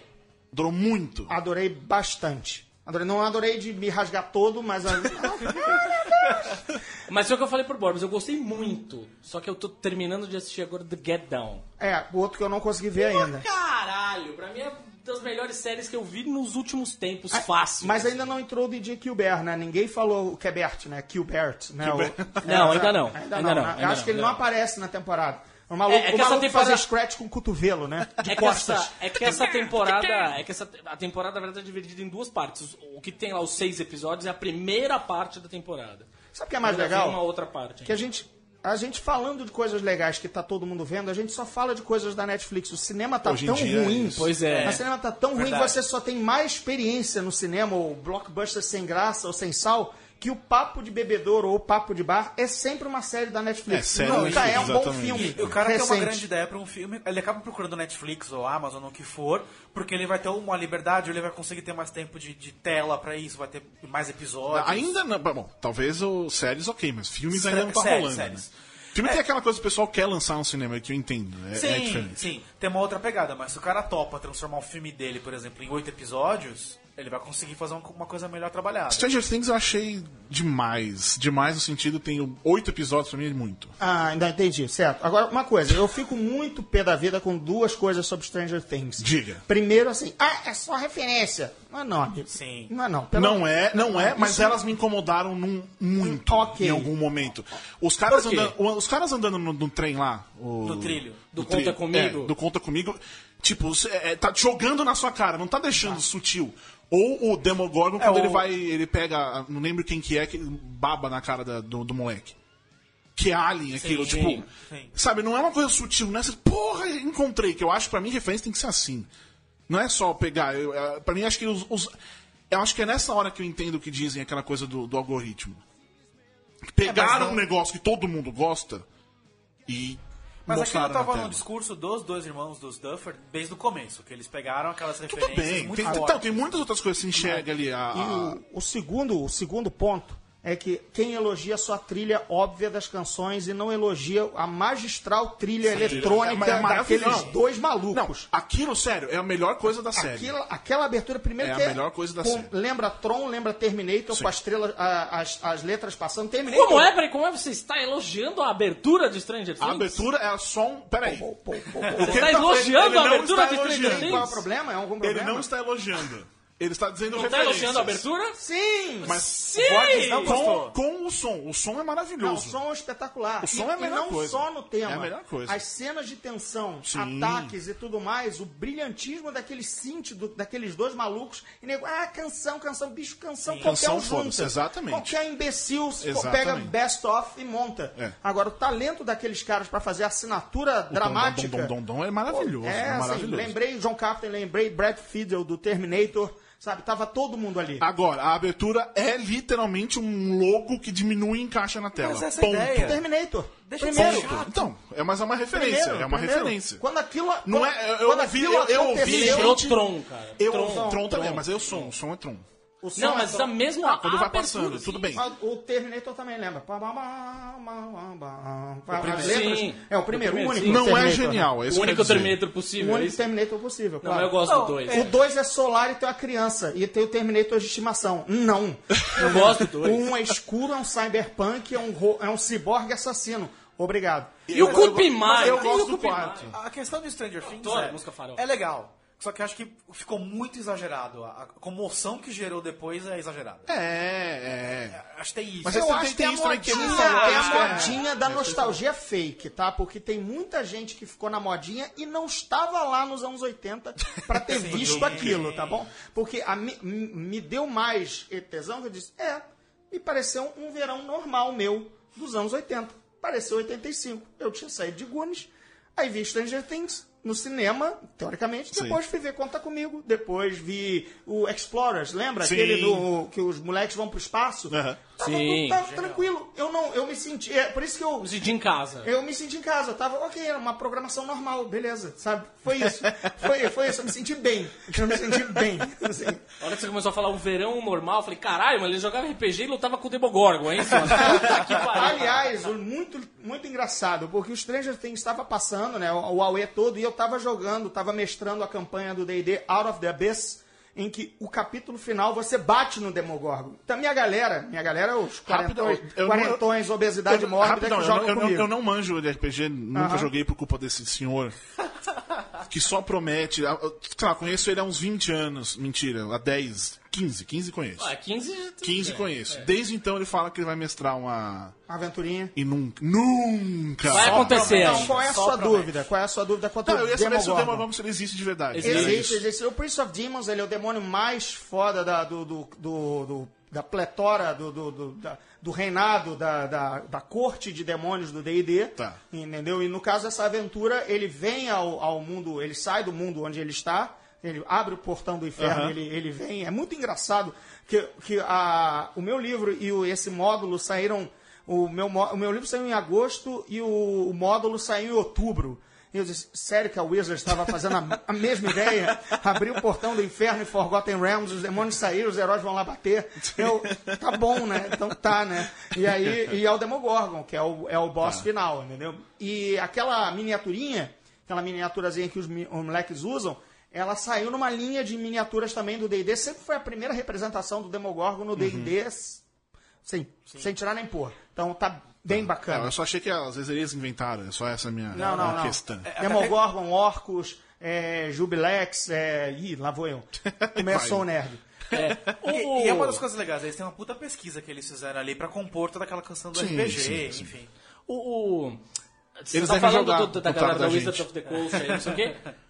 Durou muito. Adorei bastante. Adorei, não adorei de me rasgar todo, mas. Mas foi o que eu falei pro Borbs, eu gostei muito. Só que eu tô terminando de assistir agora The Get Down. é, o outro que eu não consegui ver ainda. Caralho, pra mim é das melhores séries que eu vi nos últimos tempos, fácil. Mas ainda não entrou o DJ Gilbert, né? Ninguém falou o Quebert, né? Gilbert, né? O- Não, ainda não. Ainda, Ainda não. não, né? ainda Eu acho não, que ele não não. aparece na temporada. O maluco, É- é que o essa maluco temporada- fazia scratch com o cotovelo, né? De É que, costas. essa, é que essa temporada. É que essa, a temporada, na verdade, é dividida em duas partes. O que tem lá os seis episódios é a primeira parte da temporada. Sabe o que é mais Ainda legal? Uma outra parte. Que a gente, a gente falando de coisas legais que tá todo mundo vendo, a gente só fala de coisas da Netflix. O cinema tá Hoje tão dia é ruim. isso. Pois é. O cinema tá tão ruim que Verdade. você só tem mais experiência no cinema, ou blockbuster sem graça ou sem sal, que o papo de bebedouro ou papo de bar é sempre uma série da Netflix. É, série Nunca é um bom exatamente. filme. E o cara tem uma recente. grande ideia pra um filme, ele acaba procurando Netflix ou Amazon ou o que for, porque ele vai ter uma liberdade, ele vai conseguir ter mais tempo de, de tela pra isso, vai ter mais episódios. Ainda não. Bom, talvez o séries ok, mas filmes ainda não tá séries, rolando. séries. Né? Filme tem aquela coisa que o pessoal quer lançar no cinema, que eu entendo. É, Sim, é diferente. sim, tem uma outra pegada, mas se o cara topa transformar o filme dele, por exemplo, em oito episódios, Ele vai conseguir fazer uma, coisa melhor trabalhada. Stranger Things eu achei demais. Demais no sentido, tem oito episódios pra mim, é muito. Ah, ainda entendi, certo. Agora, uma coisa, eu fico muito pé da vida com duas coisas sobre Stranger Things. Diga. Primeiro, assim, ah, é só referência. Não é não, amigo. Sim. Não é não. Pelo- Não é, não é, mas Isso- elas me incomodaram num, muito Ok. em algum momento. Os caras, Por quê? andando, os caras andando no, no trem lá. o- No trilho. Do Conta Comigo? é, do Conta Comigo. Tipo, cê- é, tá jogando na sua cara, não tá deixando sutil. Ou o Demogorgon, quando o- ele vai, ele pega, não lembro quem que é, que baba na cara da- do, do moleque. Que é alien, aquilo, Sim, tipo. sim. Sabe, não é uma coisa sutil, não é assim, porra, encontrei, que eu acho que pra mim referência tem que ser assim. Não é só pegar. Eu, é, pra mim, acho que os, os- Eu acho que é nessa hora que eu entendo o que dizem aquela coisa do, do algoritmo. Pegaram não- um negócio que todo mundo gosta e. Mas aquilo mostraram na tava tela. no discurso dos dois irmãos dos Duffer desde o começo, que eles pegaram aquelas Tudo referências bem. muito Tem, fortes. então, tem muitas outras coisas que se enxerga ali. A, E a- o, o segundo, o segundo ponto é que quem elogia só a trilha óbvia das canções e não elogia a magistral trilha eletrônica É, é daqueles dois Não, malucos. aquilo, sério, é a melhor coisa da série. Aquela, aquela abertura, primeiro É a que melhor coisa da com- série. Lembra Tron, lembra Terminator, Sim. com as, estrelas, a- as, as letras passando. Terminator. Como é, peraí, como é você está elogiando a abertura de Stranger Things? A abertura é só um. Peraí. Pô, pô, pô, pô. O que Você tá ele elogiando ele a não abertura está de Stranger. Things? Qual é o problema? É algum Ele problema? não está elogiando. Ele está dizendo Não tá referências. elogiando a abertura? Sim! Mas Sim! Não com, gostou. com o som. O som é Não, o maravilhoso. som é espetacular. O som e, é a melhor e não coisa. só no tema. É a melhor coisa. As cenas de tensão, Sim. ataques e tudo mais, o brilhantismo daquele synth, do- daqueles dois malucos. E nego, ah, canção, canção, bicho, canção, qualquer Canção, um junta. exatamente. Qualquer imbecil Exatamente. pega best of e monta. É. Agora, o talento daqueles caras pra fazer a assinatura dramática... Dom, dom, dom, dom é maravilhoso. É, É, assim, maravilhoso. lembrei John Carpenter, lembrei Brad Fiedel do Terminator, sabe? Tava todo mundo ali. Agora, a abertura é literalmente um logo que diminui e encaixa na tela. Mas essa é Ponto. ideia. Terminator. Deixa de Primeiro. chato. Então, é mais uma referência. Primeiro, é uma primeiro. referência. Quando aquilo. Não quando- é- eu quando ouvi- aquilo eu- eu ouvi gente- Tron, cara. Eu, Tron. Tron, Tron. também, mas eu som. O som é Tron. O som Não, é mas só- a mesma Ah, quando vai passando, sim. tudo bem. O Terminator também lembra. As primeiro. letras- Sim. É o primeiro, O o primeiro, único. sim. Não é Terminator, genial, é O isso que eu único. Terminator né? possível, O é único isso? Terminator possível, Não, claro. eu gosto Não, do 2. é- O 2 é solar e tem uma criança. E tem o Terminator de estimação. Não. Eu gosto do dois. Um é escuro, é um cyberpunk, é um, ro- é um ciborgue assassino. Obrigado. E o Eu- Cupim eu- E o gosto do Cupim quarto. Mai? A questão de Stranger Things é, música farol. é legal. Só que eu acho que ficou muito exagerado. A comoção que gerou depois é exagerada. É, é. Acho que tem isso. Mas Eu acho que tem a tem que modinha, falou, tem a acho que é- modinha da nostalgia fake, tá? Porque tem muita gente que ficou na modinha e não estava lá nos anos 80 pra ter visto aquilo, tá bom? Porque a mi- m- me deu mais tesão que eu disse, é, me pareceu um verão normal meu dos anos 80. Pareceu 85. Eu tinha saído de Gunes, aí vi Stranger Things no cinema, teoricamente, Sim. depois fui ver Conta Comigo, depois vi o Explorers, lembra? Sim. Aquele do que os moleques vão pro espaço? Aham. Tava, Sim. tava tranquilo. Eu não, eu me senti. É por isso que eu. Me senti em casa. Eu me senti em casa, eu tava, ok, era uma programação normal, beleza, sabe? Foi isso. Foi, foi isso, eu me senti bem. Eu me senti bem. Assim. A hora que você começou a falar um verão normal, eu falei, caralho, mas ele jogava RPG e lutava com o Demogorgon, pariu. Aliás, o- muito, muito engraçado, porque o Stranger Things estava passando, né? O, o AUE todo, e eu tava jogando, tava mestrando a campanha do DD Out of the Abyss. Em que o capítulo final você bate no Demogorgon. Então, minha galera, minha galera, os Rápido, quarentões, eu- eu- quarentões obesidade Eu- mórbida rapidão, que eu, jogam não- eu, não, comigo. eu não manjo de RPG, nunca joguei por culpa desse senhor. que só promete. ah, eu- Sei lá, conheço ele há uns 20 anos. Mentira, há 10, 15. 15 conheço. Ah, 15 já- 15 é, conheço. é. Desde então ele fala que ele vai mestrar uma. Aventurinha. E nunca. Nunca! Vai acontecer. Então, qual é a Só sua promete. dúvida? Qual é a sua dúvida quanto Não, eu ia saber se o Demogorgon? Se ele existe de verdade. Existe. Existe, isso. existe. O Prince of Demons, ele é o demônio mais foda da, do, do, do- do- da pletora, do, do, do, da- do reinado, da, da, da corte de demônios do D&D. Tá. Entendeu? E no caso dessa aventura, ele vem ao, ao mundo, ele sai do mundo onde ele está, ele abre o portão do inferno, Aham. ele, ele vem. É muito engraçado que, que a, o meu livro e o, esse módulo saíram... O meu, o meu livro saiu em agosto e o, o módulo saiu em outubro. E eu disse, sério que a Wizard estava fazendo a, a mesma ideia? Abrir o portão do inferno em Forgotten Realms, os demônios saíram, os heróis vão lá bater. Eu, tá bom, né? Então tá, né? E aí, e é o Demogorgon, que é o, é o boss final, entendeu? E aquela miniaturinha, aquela miniaturazinha que os, os moleques usam, ela saiu numa linha de miniaturas também do D&D. Sempre foi a primeira representação do Demogorgon no D&D, sim, sem tirar nem pôr. Então tá bem Não, bacana. eu só achei que às vezes eles inventaram, é só essa a minha Não, não, minha não. questão. Demogorgon, Orcus, é, Jubilex, é... Ih, lá vou eu. Começou o nerd. O- E, e é uma das coisas legais, eles têm uma puta pesquisa que eles fizeram ali pra compor toda aquela canção do Sim, RPG, sim, sim. enfim. O, o- você Eles tá falando jogar do- da galera da da Wizards of the Coast aí, não sei o quê.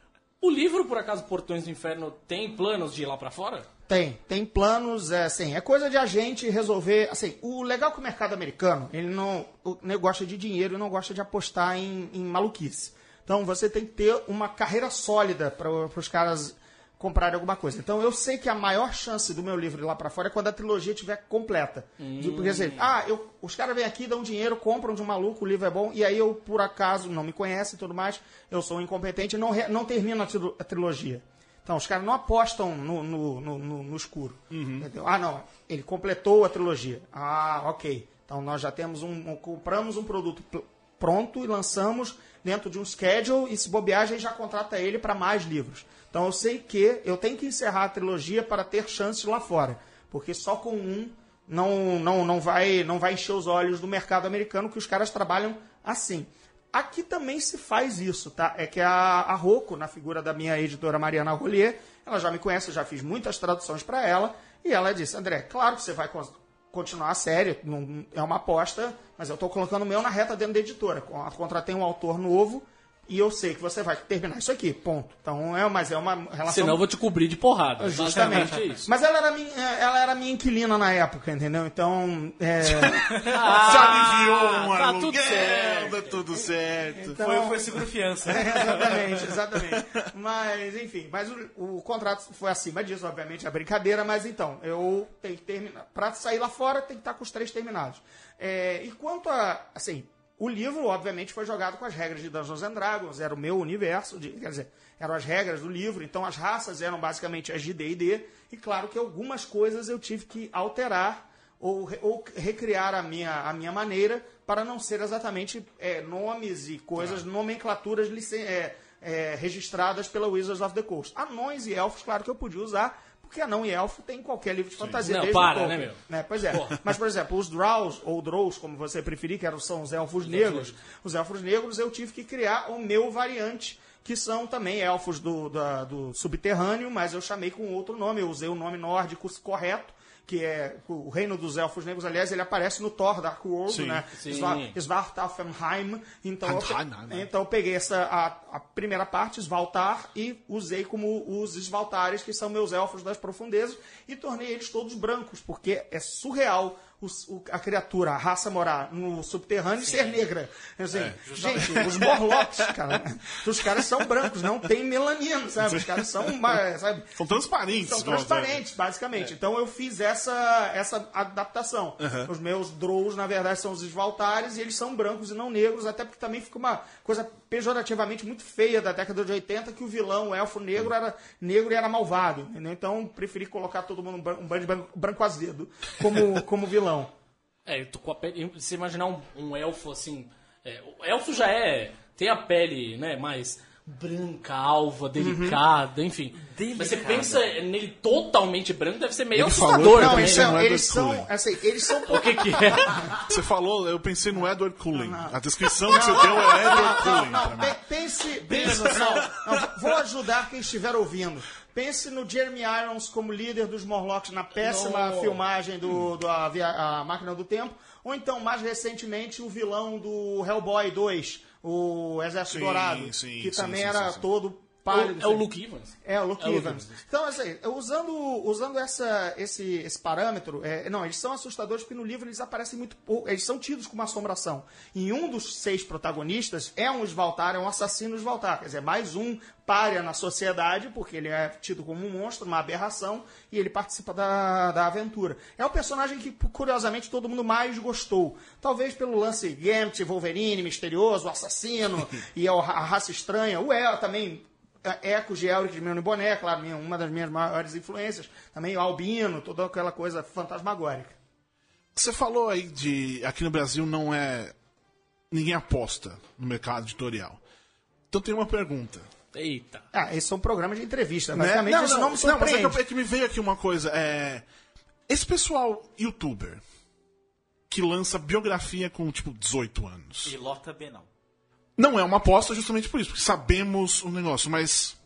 O livro, por acaso, Portões do Inferno, tem planos de ir lá pra fora? Tem, tem planos, é assim, é coisa de a gente resolver, assim, o legal é que o mercado americano, ele não, o gosta de dinheiro não gosta de apostar em, em maluquice. Então você tem que ter uma carreira sólida para os caras comprarem alguma coisa. Então eu sei que a maior chance do meu livro ir lá para fora é quando a trilogia estiver completa. De- Porque assim, ah, eu, os caras vêm aqui, dão dinheiro, compram de um maluco, o livro é bom, e aí eu, por acaso, não me conhece e tudo mais, eu sou um incompetente e não, não termino a, a trilogia. Então, os caras não apostam no, no, no, no- no escuro. Entendeu? Ah, não, ele completou a trilogia. Ah, ok. Então, nós já temos um. um- compramos um produto pronto e lançamos dentro de um schedule e se bobear, a gente já contrata ele para mais livros. Então, eu sei que eu tenho que encerrar a trilogia para ter chances lá fora. Porque só com um não, não, não, vai, não vai encher os olhos do mercado americano, que os caras trabalham assim. Aqui também se faz isso, tá? É que a, a Rocco, na figura da minha editora Mariana Rollier, ela já me conhece, eu já fiz muitas traduções para ela, e ela disse, André, claro que você vai con- continuar a série, não, é uma aposta, mas eu estou colocando o meu na reta dentro da editora. Con- Contratei um autor novo, e eu sei que você vai terminar isso aqui, ponto. Então, é, mas é uma relação... Senão eu vou te cobrir de porrada. Justamente. É isso. Mas ela era, minha, ela era minha inquilina na época, entendeu? Então, é... Se aliviou um tá aluguel, tudo certo. tá tudo certo. Então- Foi, foi seguro fiança. É, exatamente, exatamente. Mas, enfim, mas o, o contrato foi acima disso, obviamente, é brincadeira, mas então, eu tenho que terminar. Pra sair lá fora, tem que estar com os três terminados. É, e quanto a, assim, o livro, obviamente, foi jogado com as regras de Dungeons and Dragons, era o meu universo, de- quer dizer, eram as regras do livro, então as raças eram basicamente as de D&D, e claro que algumas coisas eu tive que alterar ou, ou recriar a minha, a minha maneira para não ser exatamente é, nomes e coisas, nomenclaturas licen- é, é, registradas pela Wizards of the Coast. Anões e elfos, claro que eu podia usar, porque anão e elfo tem em qualquer livro de fantasia. Não, desde o para, Tolkien. né, meu? Né, Pois é. Porra. Mas, por exemplo, os Drows, ou Drows, como você preferir, que eram, são os elfos negros, os elfos negros, eu tive que criar o meu variante, que são também elfos do, da- do subterrâneo, mas eu chamei com outro nome, eu usei o nome nórdico correto, que é o reino dos elfos negros, aliás, ele aparece no Thor Dark World, Sim. né? Sim. Svar- Svartalfheim. Então, eu, né? então eu peguei essa, a, a primeira parte, Svaltar, e usei como os Svaltares, que são meus elfos das profundezas, e tornei eles todos brancos, porque é surreal os- o- a criatura, a raça morar no subterrâneo e ser negra. Assim, É, gente, os Morlocks, cara, os caras são brancos, não tem melanina, sabe? Os caras são, sabe? São transparentes. São transparentes, basicamente. Então eu fiz essa, essa adaptação. Os meus Drows, na verdade, são os Svaltares e eles são brancos e não negros, até porque também fica uma coisa pejorativamente muito feia da década de 80 que o vilão, o elfo negro, era negro e era malvado. Entendeu? Então preferi colocar todo mundo um ban- um bando de branco, branco azedo como, como vilão. É, eu tô com a pele. Se imaginar um, um elfo assim. é, o elfo já é. Tem a pele, né, mais branca, alva, delicada, enfim. Mas você pensa nele totalmente branco, deve ser meio Ele falou assustador que Não, também. eles eles são são, Edward eles são, Cullen. assim, eles são O que que é? Você falou, eu pensei no Edward Cullen. A descrição que você deu é Edward Cullen pra mim. Pe- Pense, pense não, não, vou ajudar quem estiver ouvindo. Pense no Jeremy Irons como líder dos Morlocks na péssima Não. filmagem do, do a, Via- a Máquina do Tempo, ou então, mais recentemente, o vilão do Hellboy 2, o Exército Sim, Dourado, sim, que sim, também era todo pálido. É o assim. Luke Evans. É, o Luke É Evans. Evans. Então, assim, usando, usando essa, esse, esse parâmetro, é, não, eles são assustadores porque no livro eles aparecem muito pouco, eles são tidos como assombração. E um dos seis protagonistas é um Svaltar, é um assassino Svaltar, quer dizer, mais um párea na sociedade, porque ele é tido como um monstro, uma aberração, e ele participa da, da aventura. É o personagem que, curiosamente, todo mundo mais gostou. Talvez pelo lance Gambit, Wolverine, misterioso, assassino, e a, a raça estranha. O El também Ecos de Elric de Meu Boné, claro, minha- uma das minhas maiores influências. Também o Albino, toda aquela coisa fantasmagórica. Você falou aí de. Aqui no Brasil não é. Ninguém aposta no mercado editorial. Então tem uma pergunta. Eita. Ah, esses são programas de entrevista. Né? Basicamente, isso não me mas é surpreende. que, é que me veio aqui uma coisa. É... Esse pessoal youtuber que lança biografia com, tipo, 18 anos. E lota B não. É uma aposta justamente por isso, porque sabemos o negócio, mas.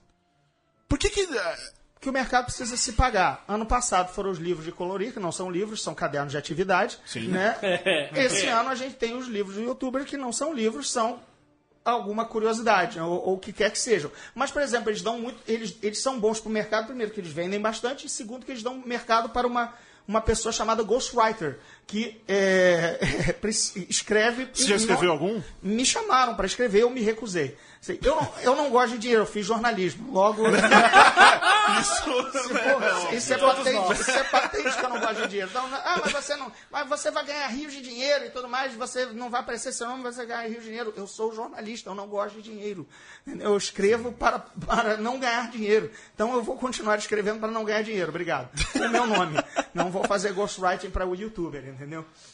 Por que que. é, que o mercado precisa se pagar. Ano passado foram os livros de colorir, que não são livros, são cadernos de atividade. Sim. Né? Esse ano a gente tem os livros do youtuber que não são livros, são alguma curiosidade, ou, ou o que quer que sejam. Mas, por exemplo, eles dão muito. Eles, eles são bons para o mercado, primeiro, que eles vendem bastante, e segundo, que eles dão mercado para uma, uma pessoa chamada Ghostwriter, que é, escreve. Você já escreveu não- algum? Me chamaram para escrever, eu me recusei. Assim, Eu não, eu não gosto de dinheiro, eu fiz jornalismo. Logo. Isso. Isso é, patente, isso é patente que eu não gosto de dinheiro. Então, ah, mas você não. Mas você vai ganhar rios de dinheiro e tudo mais, você não vai aparecer seu nome, você vai ganhar rios de dinheiro. Eu sou jornalista, eu não gosto de dinheiro. Eu escrevo para, para não ganhar dinheiro. Então eu vou continuar escrevendo para não ganhar dinheiro. Obrigado. É meu nome. Não vou fazer ghostwriting para o youtuber, entendeu?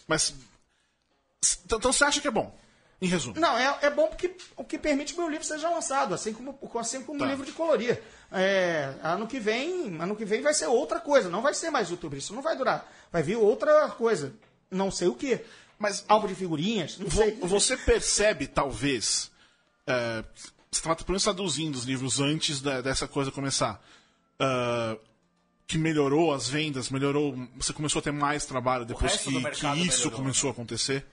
Mas. Então você acha que é bom? Em resumo. Não, é, é bom porque o que permite que o meu livro seja lançado, assim como, assim como Tá. o livro de colorir. É, ano que vem, ano que vem vai ser outra coisa, não vai ser mais YouTube, isso não vai durar. Vai vir outra coisa, não sei o que. Mas Álbum de figurinhas, não vo- sei. você percebe, talvez. É, você estava pelo menos traduzindo os livros antes da- dessa coisa começar. ah, que melhorou as vendas, melhorou. Você começou a ter mais trabalho depois que, que isso melhorou, começou a acontecer?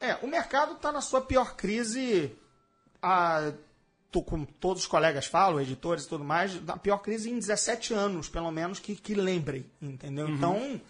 É, o mercado está na sua pior crise. A, tô, como todos os colegas falam, editores e tudo mais, na pior crise em 17 anos, pelo menos, que, que lembrem, entendeu? Então,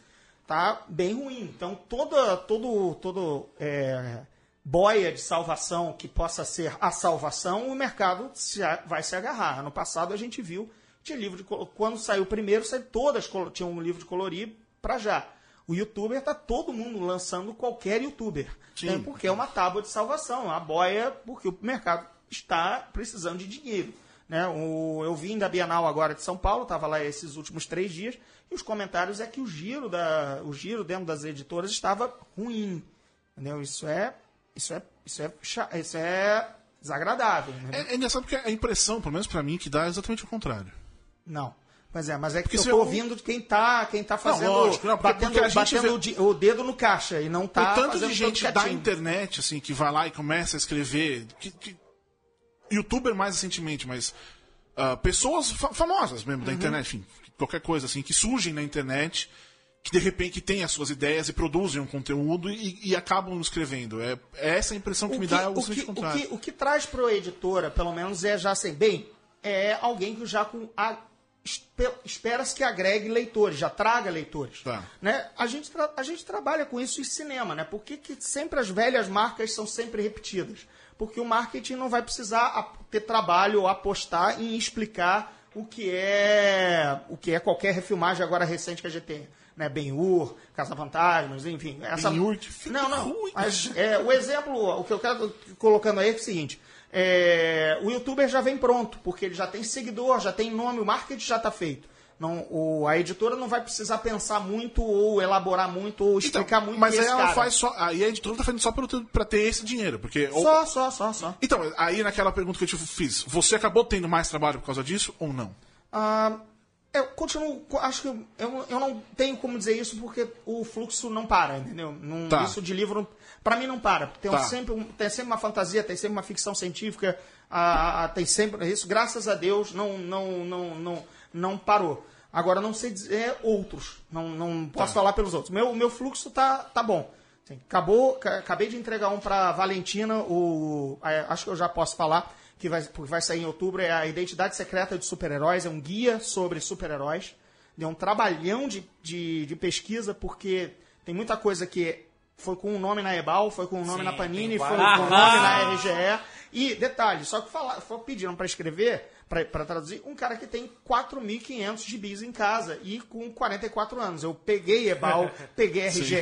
tá bem ruim. Então, toda, todo, todo é, boia de salvação que possa ser a salvação, o mercado se vai se agarrar. Ano passado a gente viu, tinha livro de quando saiu o primeiro, saiu, todas tinham um livro de colorir para já. O youtuber tá todo mundo lançando qualquer youtuber. né? Porque é uma tábua de salvação, uma boia, porque o mercado está precisando de dinheiro. Né? O, eu vim da Bienal agora de São Paulo, estava lá esses últimos três dias, e os comentários é que o giro, da, o giro dentro das editoras estava ruim. Entendeu? Isso é. Isso é. Isso é, isso é desagradável. né? É, é engraçado porque a impressão, pelo menos pra mim, que dá é exatamente o contrário. Não. Pois é, mas é que eu tô eu- ouvindo quem tá, quem tá fazendo. lógico, não, porque- batendo porque a gente batendo vê- o dedo no caixa e não tá. o tanto de gente da internet, assim, que vai lá e começa a escrever. Que, que- Youtuber mais recentemente, mas. ah, pessoas fa- famosas mesmo Uhum. da internet, enfim, qualquer coisa assim, que surgem na internet, que de repente têm as suas ideias e produzem um conteúdo e, e acabam escrevendo. É, é essa a impressão que, me dá, é o, o, seguinte que, o, que, o que traz para a editora, pelo menos, é já assim, bem, é alguém que já com a- espera-se que agregue leitores, já traga leitores. Tá. Né? A, gente a gente trabalha com isso em cinema, né? Por que, que sempre as velhas marcas são sempre repetidas? Porque o marketing não vai precisar ter trabalho ou apostar em explicar o que é o que é qualquer refilmagem agora recente que a gente tem. Né? Ben-Hur, Casa Fantasmas, enfim. Essa... Ben-Hur, Não, não. ruim. Mas, é, o exemplo, o que eu quero colocando aí é o seguinte: é, o youtuber já vem pronto, porque ele já tem seguidor, já tem nome, o marketing já está feito. Não, o- a editora não vai precisar pensar muito, ou elaborar muito, ou explicar muito. Então, mas quem é aí ela cara. faz só. Aí a editora tá fazendo só pra ter esse dinheiro. Porque. ou- Só, só, só, só. Então, aí naquela pergunta que eu te fiz, você acabou tendo mais trabalho por causa disso ou não? Ah, eu continuo. Acho que eu, eu não tenho como dizer isso porque o fluxo não para, entendeu? Não, Tá. Isso de livro, para mim, não para. Tem, um- Tá. sempre, um- tem sempre uma fantasia, tem sempre uma ficção científica, ah, ah, tem sempre isso. Graças a Deus, não, não, não, não, não parou. Agora, não sei dizer outros. Não, não posso falar pelos outros. Meu, meu fluxo tá, tá bom. Assim, acabou, ca- acabei de entregar um para Valentina, o, a- acho que eu já posso falar, que vai, porque vai sair em outubro, é a Identidade Secreta de Super-Heróis, é um guia sobre super-heróis. Deu um trabalhão de, de, de pesquisa, porque tem muita coisa que foi com o nome na Ebal, foi com o nome Sim, na Panini, foi com o vários. nome na RGE. E, detalhe, só que falar, pediram para escrever, para traduzir, um cara que tem 4.500 gibis em casa e com 44 anos. Eu peguei Ebal, peguei RGE,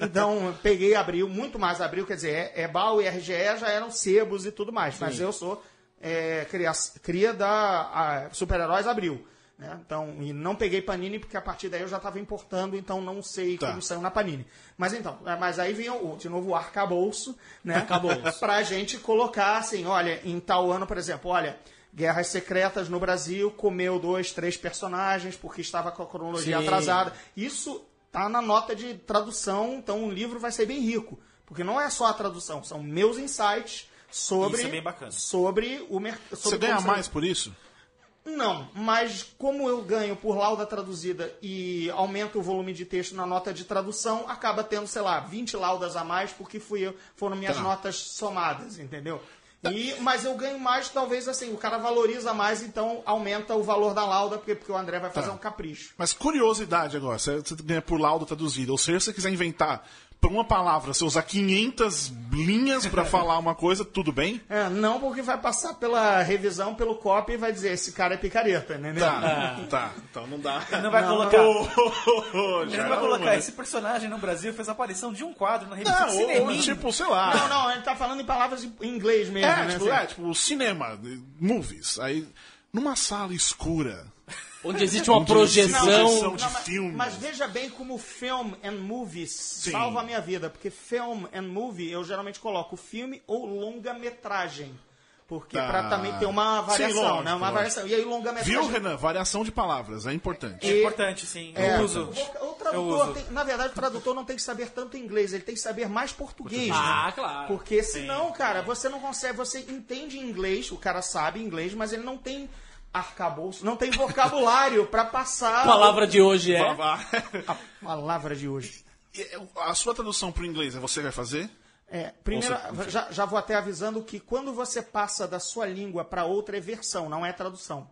então peguei Abril, muito mais Abril, quer dizer, é- Ebal e RGE já eram sebos e tudo mais, mas eu sou é, cria, cria da Super-Heróis Abril. Né? Então, e não peguei Panini porque a partir daí eu já estava importando, então não sei Tá. como saiu na Panini. Mas então, é, mas aí vinha o, de novo o arcabouço, né? Arcabouço. pra gente colocar assim, olha, em tal ano, por exemplo, olha, Guerras Secretas no Brasil comeu dois, três personagens porque estava com a cronologia Sim. atrasada. Isso tá na nota de tradução, então o livro vai ser bem rico. Porque não é só a tradução, são meus insights sobre, Isso é bem bacana. sobre o mercado. Você ganha mais por isso? Não, mas como eu ganho por lauda traduzida e aumento o volume de texto na nota de tradução, acaba tendo, sei lá, 20 laudas a mais porque fui eu, foram minhas Tá. notas somadas, entendeu? E, mas eu ganho mais, talvez assim, o cara valoriza mais, então aumenta o valor da lauda, porque, porque o André vai fazer Tá. um capricho. Mas curiosidade agora, você você ganha por laudo traduzido. Ou seja, se você quiser inventar por uma palavra, você usar 500 linhas pra falar uma coisa, tudo bem? É, não porque vai passar pela revisão, pelo copy e vai dizer, esse cara é picareta, entendeu? Tá, tá. Então não dá. Não vai Não, colocar. Oh, Ele já não vai é colocar. Esse personagem no Brasil fez a aparição de um quadro na revista Não, ou, Cineminha. tipo, sei lá. Não, não, ele tá falando em palavras em inglês mesmo, É, né? tipo, assim. é, tipo, cinema, movies. Aí, numa sala escura. Onde existe uma projeção. de Não, mas, filme. mas veja bem como film and movies Sim. salva a minha vida. Porque film and movie eu geralmente coloco filme ou longa-metragem. Porque Tá. pra também ter uma Sim, variação, lógico, né? Uma lógico. variação. E aí longa-metragem. Viu, Renan? Variação de palavras, é importante. É importante, sim. É, eu uso. O, o Eu tradutor, uso. tem- na verdade, o tradutor não tem que saber tanto inglês, ele tem que saber mais português. né? Ah, claro. Porque senão, cara, você não consegue, você entende inglês, o cara sabe inglês, mas ele não tem arcabouço, não tem vocabulário pra passar A palavra de hoje é. a palavra de hoje. E, A sua tradução pro inglês, é você vai fazer? É, primeiro, você- já, já vou até avisando que quando você passa da sua língua para outra é versão, não é tradução.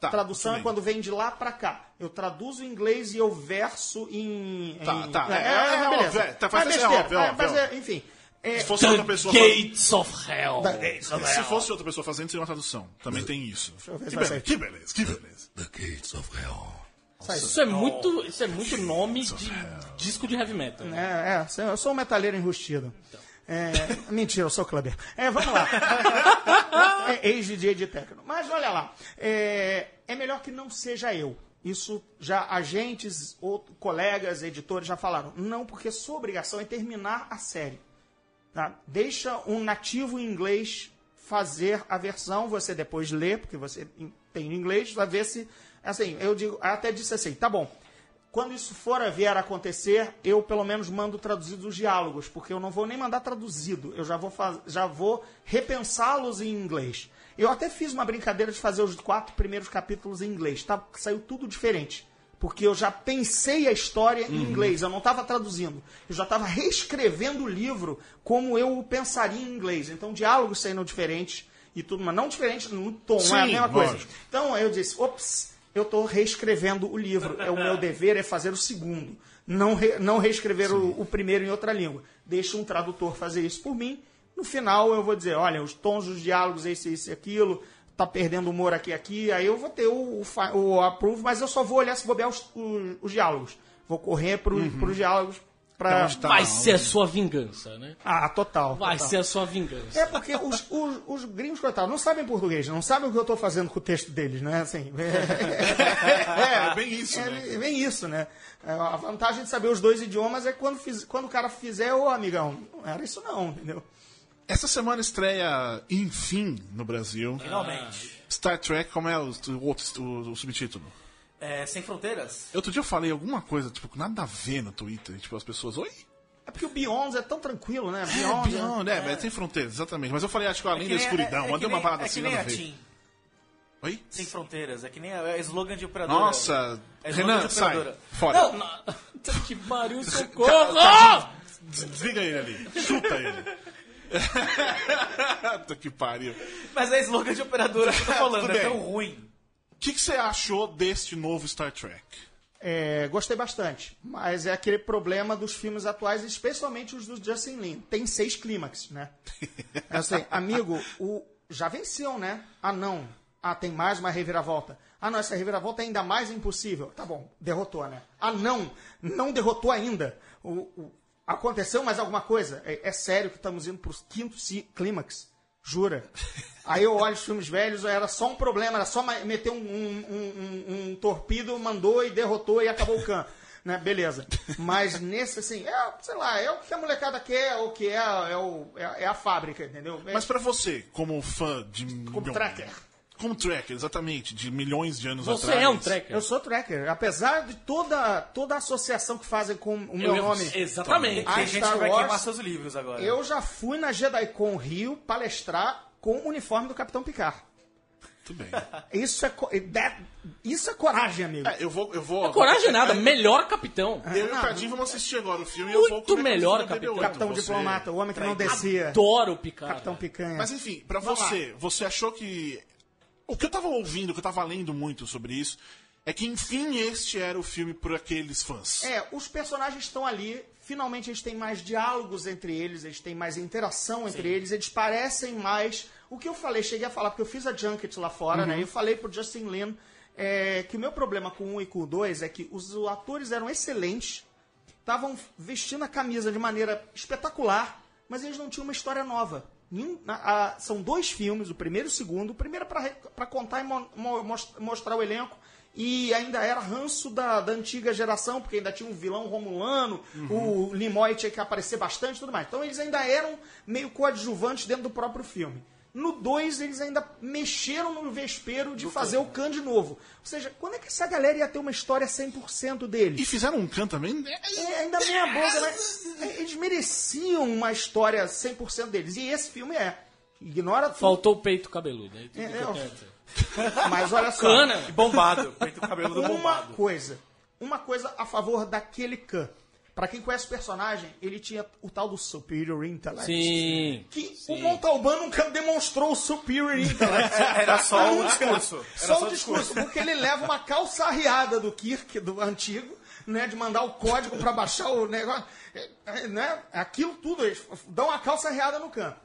Tá, tradução é quando vem de lá para cá. Eu traduzo em inglês e eu verso em. Tá, em- tá. É, É, é, é óbvio, é, tá, faz Mas esse- é óbvio, é óbvio, mas é é, enfim. É, Se fosse outra pessoa fazendo, Gates of Hell. se fosse outra pessoa fazendo, seria uma tradução. Também tem isso. eu ver se Que beleza, que beleza, que beleza. Isso é muito, isso é muito nome de disco de heavy metal. É, é, eu sou um metalheiro enrustido. É, mentira, eu sou Kleber. É, vamos lá. é, Ex-DJ de techno. Mas olha lá, é, é melhor que não seja eu. Isso já agentes, ou colegas, editores já falaram. Não, porque sua obrigação é terminar a série. Tá? Deixa um nativo inglês fazer a versão, você depois lê, porque você tem inglês, vai ver se. Assim, eu digo, até disse assim, tá bom. Quando isso for a vier a acontecer, eu pelo menos mando traduzidos os diálogos, porque eu não vou nem mandar traduzido, eu já vou, já vou repensá-los em inglês. Eu até fiz uma brincadeira de fazer os quatro primeiros capítulos em inglês, tá? saiu tudo diferente. Porque eu já pensei a história em inglês, eu não estava traduzindo. Eu já estava reescrevendo o livro como eu o pensaria em inglês. Então, diálogos saindo diferentes e tudo, mas não diferente no tom, não é a Sim, mesma coisa. lógico. Então, eu disse, ops, eu estou reescrevendo o livro. É o meu dever é fazer o segundo. Não, re- não reescrever o, o primeiro em outra língua. Deixa um tradutor fazer isso por mim. No final, eu vou dizer, olha, os tons dos diálogos, esse, esse, aquilo, tá perdendo humor aqui, aqui. Aí eu vou ter o, o, o approve, mas eu só vou olhar se bobear os, os, os diálogos. Vou correr para os diálogos tá? Vai ser a sua vingança, né? Ah, total. Vai total. ser a sua vingança. É porque os, os, os gringos, coitados, não sabem português, não sabem o que eu estou fazendo com o texto deles, né? Assim, É, bem isso, é, né? bem isso, né? É, A vantagem de saber os dois idiomas é quando, fiz- quando o cara fizer, ô amigão, não era isso não, entendeu? Essa semana estreia, enfim, no Brasil, Finalmente. Star Trek, como é o, o outro o, o subtítulo? É, Sem Fronteiras? Outro dia eu falei alguma coisa, tipo, nada a ver no Twitter. Tipo, as pessoas, oi? É porque o Beyond é tão tranquilo, né? É, Beyond, Beyond, é, mas tem fronteiras, exatamente. Mas eu falei, acho que além É da que nem- escuridão, é- é mandei que uma nem- parada é assim, que nem nada a ver. Oi? Sem Fronteiras. É que nem a, é slogan de operadora. Nossa, É Renan, sai. Fora. Não, que pariu, socorro! Desliga ele ali. Chuta ele. Puta que pariu. mas é slogan de operadora que eu tô falando. É tão ruim. O que, que você achou deste novo Star Trek? É, gostei bastante, mas é aquele problema dos filmes atuais, especialmente os do Justin Lin. Tem seis clímax, né? É assim, amigo, o, já venceu, né? Ah, não. Ah, tem mais uma reviravolta. Ah, não, essa reviravolta é ainda mais impossível. Tá bom, derrotou, né? Ah, não, não derrotou ainda. O, o- aconteceu mais alguma coisa? É, é sério que estamos indo pro quinto ci- clímax? Jura? Aí eu olho os filmes velhos, era só um problema, era só meter um, um, um- um- torpedo, mandou e derrotou e acabou o can. Né? Beleza. Mas nesse, assim, é, sei lá, é o que a molecada quer, é o que é, é, o, é, é a fábrica, entendeu? É Mas pra você, como fã de como tracker. Como tracker, exatamente, de milhões de anos Você atrás. é um tracker. Eu sou tracker. Apesar de toda, toda a associação que fazem com o meu Eu- nome, Exatamente. Tem gente Star que vai Wars, queimar seus livros agora. eu já fui na JediCon Rio palestrar com o uniforme do Capitão Picard. Muito bem. Isso é, co- that- isso é coragem, amigo. É, eu vou. Eu vou Coragem nada, melhor capitão. Eu e o Cadinho vamos assistir agora o filme e eu vou Muito melhor, capitão. BB8, Capitão você- diplomata, o homem que não descia. Adoro o Picard. Capitão Picanha. Mas enfim, pra você, você achou que. O que eu tava ouvindo, o que eu tava lendo muito sobre isso, é que enfim este era o filme por aqueles fãs. É, os personagens estão ali, finalmente eles têm mais diálogos entre eles, eles têm mais interação entre eles, eles parecem mais. O que eu falei, cheguei a falar, porque eu fiz a Junket lá fora, né? E eu falei pro Justin Lin é, que o meu problema com o 1 e com o 2 é que os atores eram excelentes, estavam vestindo a camisa de maneira espetacular, mas eles não tinham uma história nova. A- a- são dois filmes, o primeiro e o segundo. O primeiro é para contar e mo- mo- mos- mostrar o elenco. E ainda era ranço da, da antiga geração, porque ainda tinha um vilão romulano, o Nimoy tinha que aparecer bastante e tudo mais. Então eles ainda eram meio coadjuvantes dentro do próprio filme. No 2, eles ainda mexeram no vespeiro de fazer o Khan de novo. Ou seja, quando é que essa galera ia ter uma história 100% deles? E fizeram um can também. É, ainda meia boca, né? Eles mereciam uma história 100% deles. E esse filme é. Ignora tudo. Faltou o peito cabeludo. É tudo É, é, dizer. Mas olha só. Cana. Bombado. Feito o cabelo do Uma bombado. coisa. Uma coisa a favor daquele Khan. Pra quem conhece o personagem, ele tinha o tal do Superior Intellect. Sim. Que o Montalbán nunca demonstrou o Superior Intellect. Era só um discurso. Era Só o discurso, porque ele leva uma calça arriada do Kirk, do antigo, né? De mandar o código pra baixar o negócio. é, é, Né? Aquilo tudo, eles dão uma calça arriada no Khan.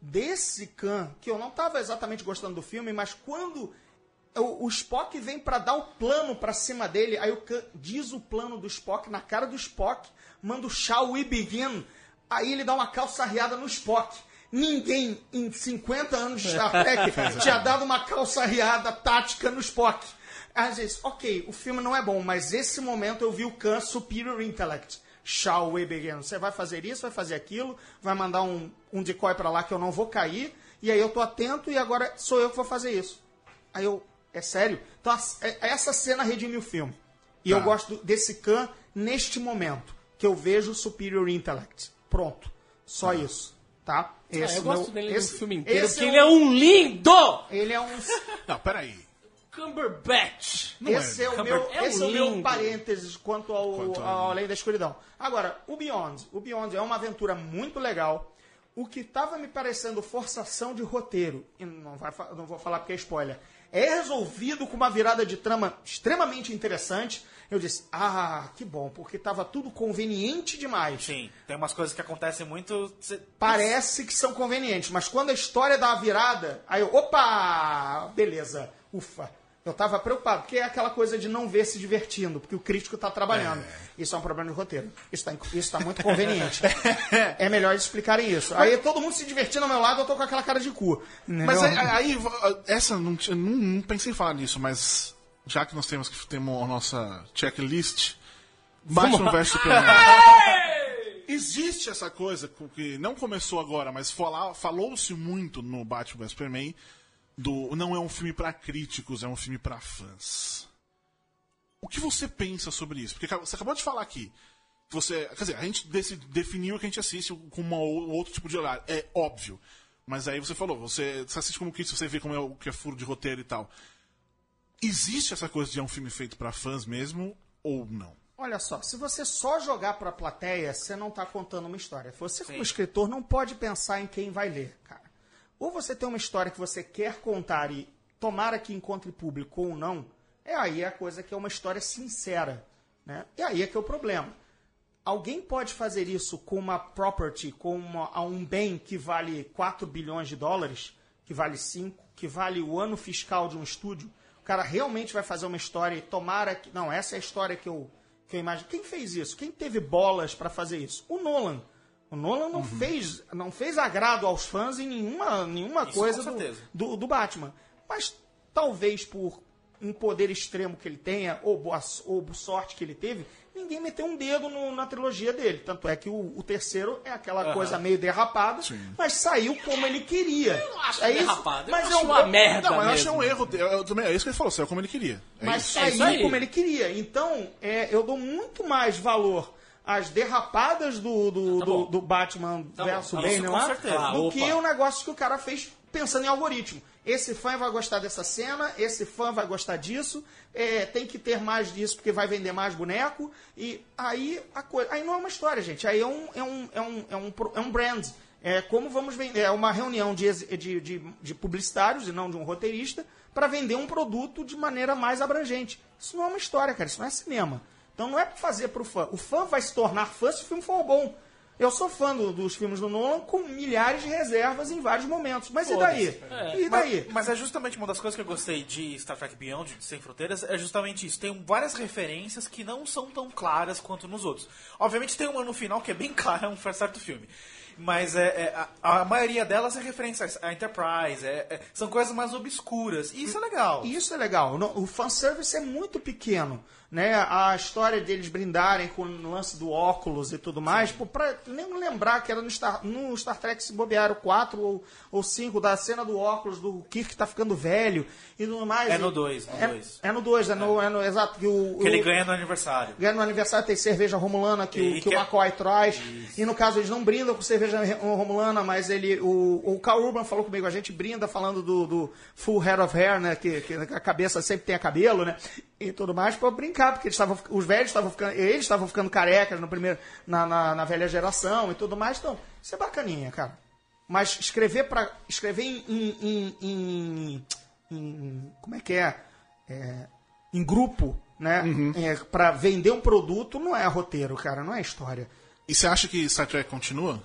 Desse Khan, que eu não tava exatamente gostando do filme, mas quando o, o Spock vem pra dar o plano pra cima dele, aí o Khan diz o plano do Spock na cara do Spock, manda o Shall We Begin, aí ele dá uma calça arriada no Spock. Ninguém em 50 anos de Star Trek tinha dado uma calça arriada tática no Spock. Às vezes, ok, o filme não é bom, mas esse momento eu vi o Khan Superior Intellect. Shall we begin? Você vai fazer isso, vai fazer aquilo, vai mandar um, um decoy pra lá que eu não vou cair, e aí eu tô atento e agora sou eu que vou fazer isso. Aí eu, é sério? Então a- é- essa cena redime o filme. E eu gosto desse Khan neste momento, que eu vejo Superior Intellect. Pronto. Só isso. Tá? Ah, Esse eu gosto meu- dele esse- no filme inteiro, porque é ele é um lindo! Ele é um. Não, peraí. Cumberbatch. Não é. esse é, o Cumber- meu, é um esse é o meu lindo. parênteses quanto ao, Quanto ao- Além da Escuridão. Agora, o Beyond. O Beyond é uma aventura muito legal. O que estava me parecendo forçação de roteiro, e não, vai, não vou falar porque é spoiler, é resolvido com uma virada de trama extremamente interessante. Eu disse, ah, que bom, porque estava tudo conveniente demais. Sim, tem umas coisas que acontecem muito. Parece que são convenientes, mas quando a história dá a virada, aí eu, opa, beleza, ufa. Eu tava preocupado, porque é aquela coisa de não ver se divertindo, porque o crítico tá trabalhando. Isso é um problema de roteiro. Isso tá, isso tá muito conveniente. é melhor eles explicarem isso. Aí todo mundo se divertindo ao meu lado, eu tô com aquela cara de cu. Mas aí, aí, essa não, não, não pensei em falar nisso, mas já que nós temos que temos a nossa checklist, Batman vs Superman. Existe essa coisa com que não começou agora, mas falou-se muito no Batman vs Superman do não é um filme pra críticos, é um filme pra fãs. O que você pensa sobre isso? Porque você acabou de falar aqui. que Você, quer dizer, a gente desse- definiu que a gente assiste com uma, ou- outro tipo de olhar. É óbvio. Mas aí você falou, você, você assiste como crítico, você vê como é o que é furo de roteiro e tal. Existe essa coisa de é um filme feito pra fãs mesmo ou não? Olha só, se você só jogar pra plateia, você não tá contando uma história. Você, como escritor, não pode pensar em quem vai ler, cara. Ou você tem uma história que você quer contar e tomara que encontre público ou não, é aí a coisa que é uma história sincera. Né? E aí é que é o problema. Alguém pode fazer isso com uma property, com uma, um bem que vale 4 bilhões de dólares, que vale 5, que vale o ano fiscal de um estúdio. O cara realmente vai fazer uma história e tomara que. Não, essa é a história que eu, que eu imagino. Quem fez isso? Quem teve bolas para fazer isso? O Nolan. O Nolan não, fez, não fez agrado aos fãs em nenhuma, nenhuma Isso, coisa do, do, do Batman. Mas talvez por um poder extremo que ele tenha, ou boa ou sorte que ele teve, ninguém meteu um dedo no- na trilogia dele. Tanto é que o, o terceiro é aquela coisa meio derrapada, mas saiu como ele queria. Eu não acho é isso? derrapado, eu mas acho é um- uma merda Não, mas eu achei mesmo. um erro. Eu, eu também, é isso que ele falou, saiu como ele queria. É mas isso. É isso saiu como ele queria. Então, é, eu dou muito mais valor às derrapadas do, do, Tá do, do Batman Tá versus. Bane com lá, certeza. Do opa. que o negócio que o cara fez pensando em algoritmo. Esse fã vai gostar dessa cena, esse fã vai gostar disso, é, tem que ter mais disso porque vai vender mais boneco. E aí a coisa. Aí não é uma história, gente. Aí é um, é um, é um, é um, é um brand. É como vamos vender. É uma reunião de, de, de, de publicitários e não de um roteirista para vender um produto de maneira mais abrangente. Isso não é uma história, cara. Isso não é cinema. Então não é para fazer para o fã. O fã vai se tornar fã se o filme for bom. Eu sou fã do- dos filmes do Nolan com milhares de reservas em vários momentos. Mas e daí? E daí? Mas, mas é justamente uma das coisas que eu gostei de Star Trek Beyond, de Sem Fronteiras, é justamente isso. Tem várias referências que não são tão claras quanto nos outros. Obviamente tem uma no final que é bem clara, é um certo filme. Mas é, é, a, a maioria delas é referência à Enterprise, é- é- são coisas mais obscuras. E isso é legal. Isso é legal. O fanservice é muito pequeno. Né? A história deles brindarem com o lance do óculos e tudo mais, pô, pra nem lembrar que era no Star, no Star Trek se bobear o 4 ou, ou 5, da cena do óculos do Kirk tá ficando velho e tudo mais. É no dois, no é, dois. É no 2, é no, é no- exato. Que, o, Que ele o- ganha no aniversário. ganha no aniversário tem cerveja romulana que, E o, que que- o McCoy traz. E no caso eles não brindam com cerveja romulana, mas ele. O, o Carl Urban falou comigo, a gente brinda falando do, do full head of hair, né? Que, que a cabeça sempre tem cabelo, né? E tudo mais, pra brincar, porque eles estavam, os velhos estavam ficando. Eles estavam ficando carecas no primeiro, na, na, na velha geração e tudo mais. Então, isso é bacaninha, cara. Mas escrever para Escrever em, em, em- em- em- Como é que é? É, em grupo, né? É, para vender um produto não é roteiro, cara, não é história. E você acha que Star Trek continua?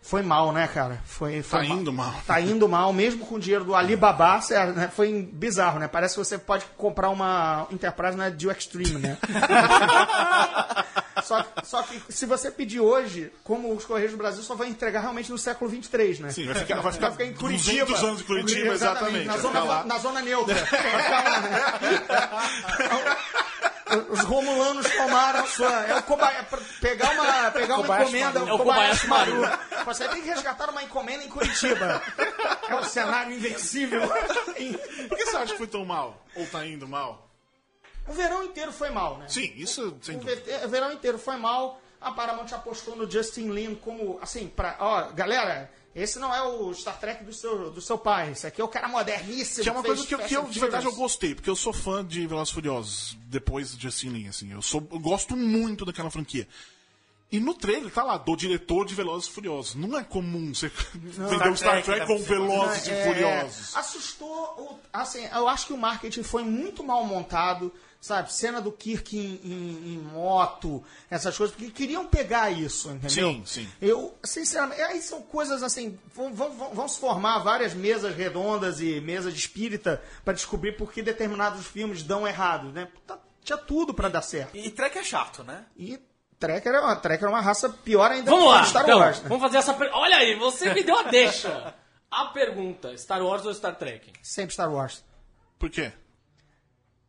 Foi mal, né, cara? Foi, foi Tá indo mal. Tá indo mal, mesmo com o dinheiro do Alibaba, cê- né, foi bizarro, né? Parece que você pode comprar uma Enterprise na Deal Extreme, né? só, só que se você pedir hoje, como os Correios do Brasil só vai entregar realmente no século 23, né? Sim, vai ficar, vai ficar, Vai ficar em Curitiba. 200 anos em Curitiba, exatamente. Na vai zona, na zona neutra. Né? Os romulanos tomaram a sua. É o cobaia, pra pegar uma, pegar uma encomenda. Maru. É o Kobayashi Maru. Você tem que resgatar uma encomenda em Curitiba. É um cenário invencível. Por que você acha que foi tão mal? Ou tá indo mal? O verão inteiro foi mal, né? Sim, isso sem O dúvida. o verão inteiro foi mal. A Paramount apostou no Justin Lin como, assim, pra. Ó, galera, esse não é o Star Trek do seu, do seu pai. Esse aqui é o cara moderníssimo. Que é uma fez coisa que, eu- que eu, de verdade, eu gostei, porque eu sou fã de Velozes e Furiosos, depois de Justin Lin, assim. Eu, sou, eu gosto muito daquela franquia. E no trailer tá lá, do diretor de Velozes e Furiosos. Não é comum você vender um Star Trek, né? com Velozes e É, Furiosos. Assustou. o- Assim, eu acho que o marketing foi muito mal montado, sabe? Cena do Kirk em, em- em moto, essas coisas, porque queriam pegar isso, entendeu? Sim, sim. Eu, sinceramente, aí são coisas assim. Vão, vão- vão- vão se formar várias mesas redondas e mesas de espírita para descobrir por que determinados filmes dão errado, né? Tá- tinha tudo para dar certo. E Trek é chato, né? E Trek era, uma, Trek era uma raça pior ainda Vamos que lá, Star então, Wars, né? vamos fazer essa pergunta. Olha aí, você me deu a deixa. A pergunta, Star Wars ou Star Trek? Sempre Star Wars. Por quê?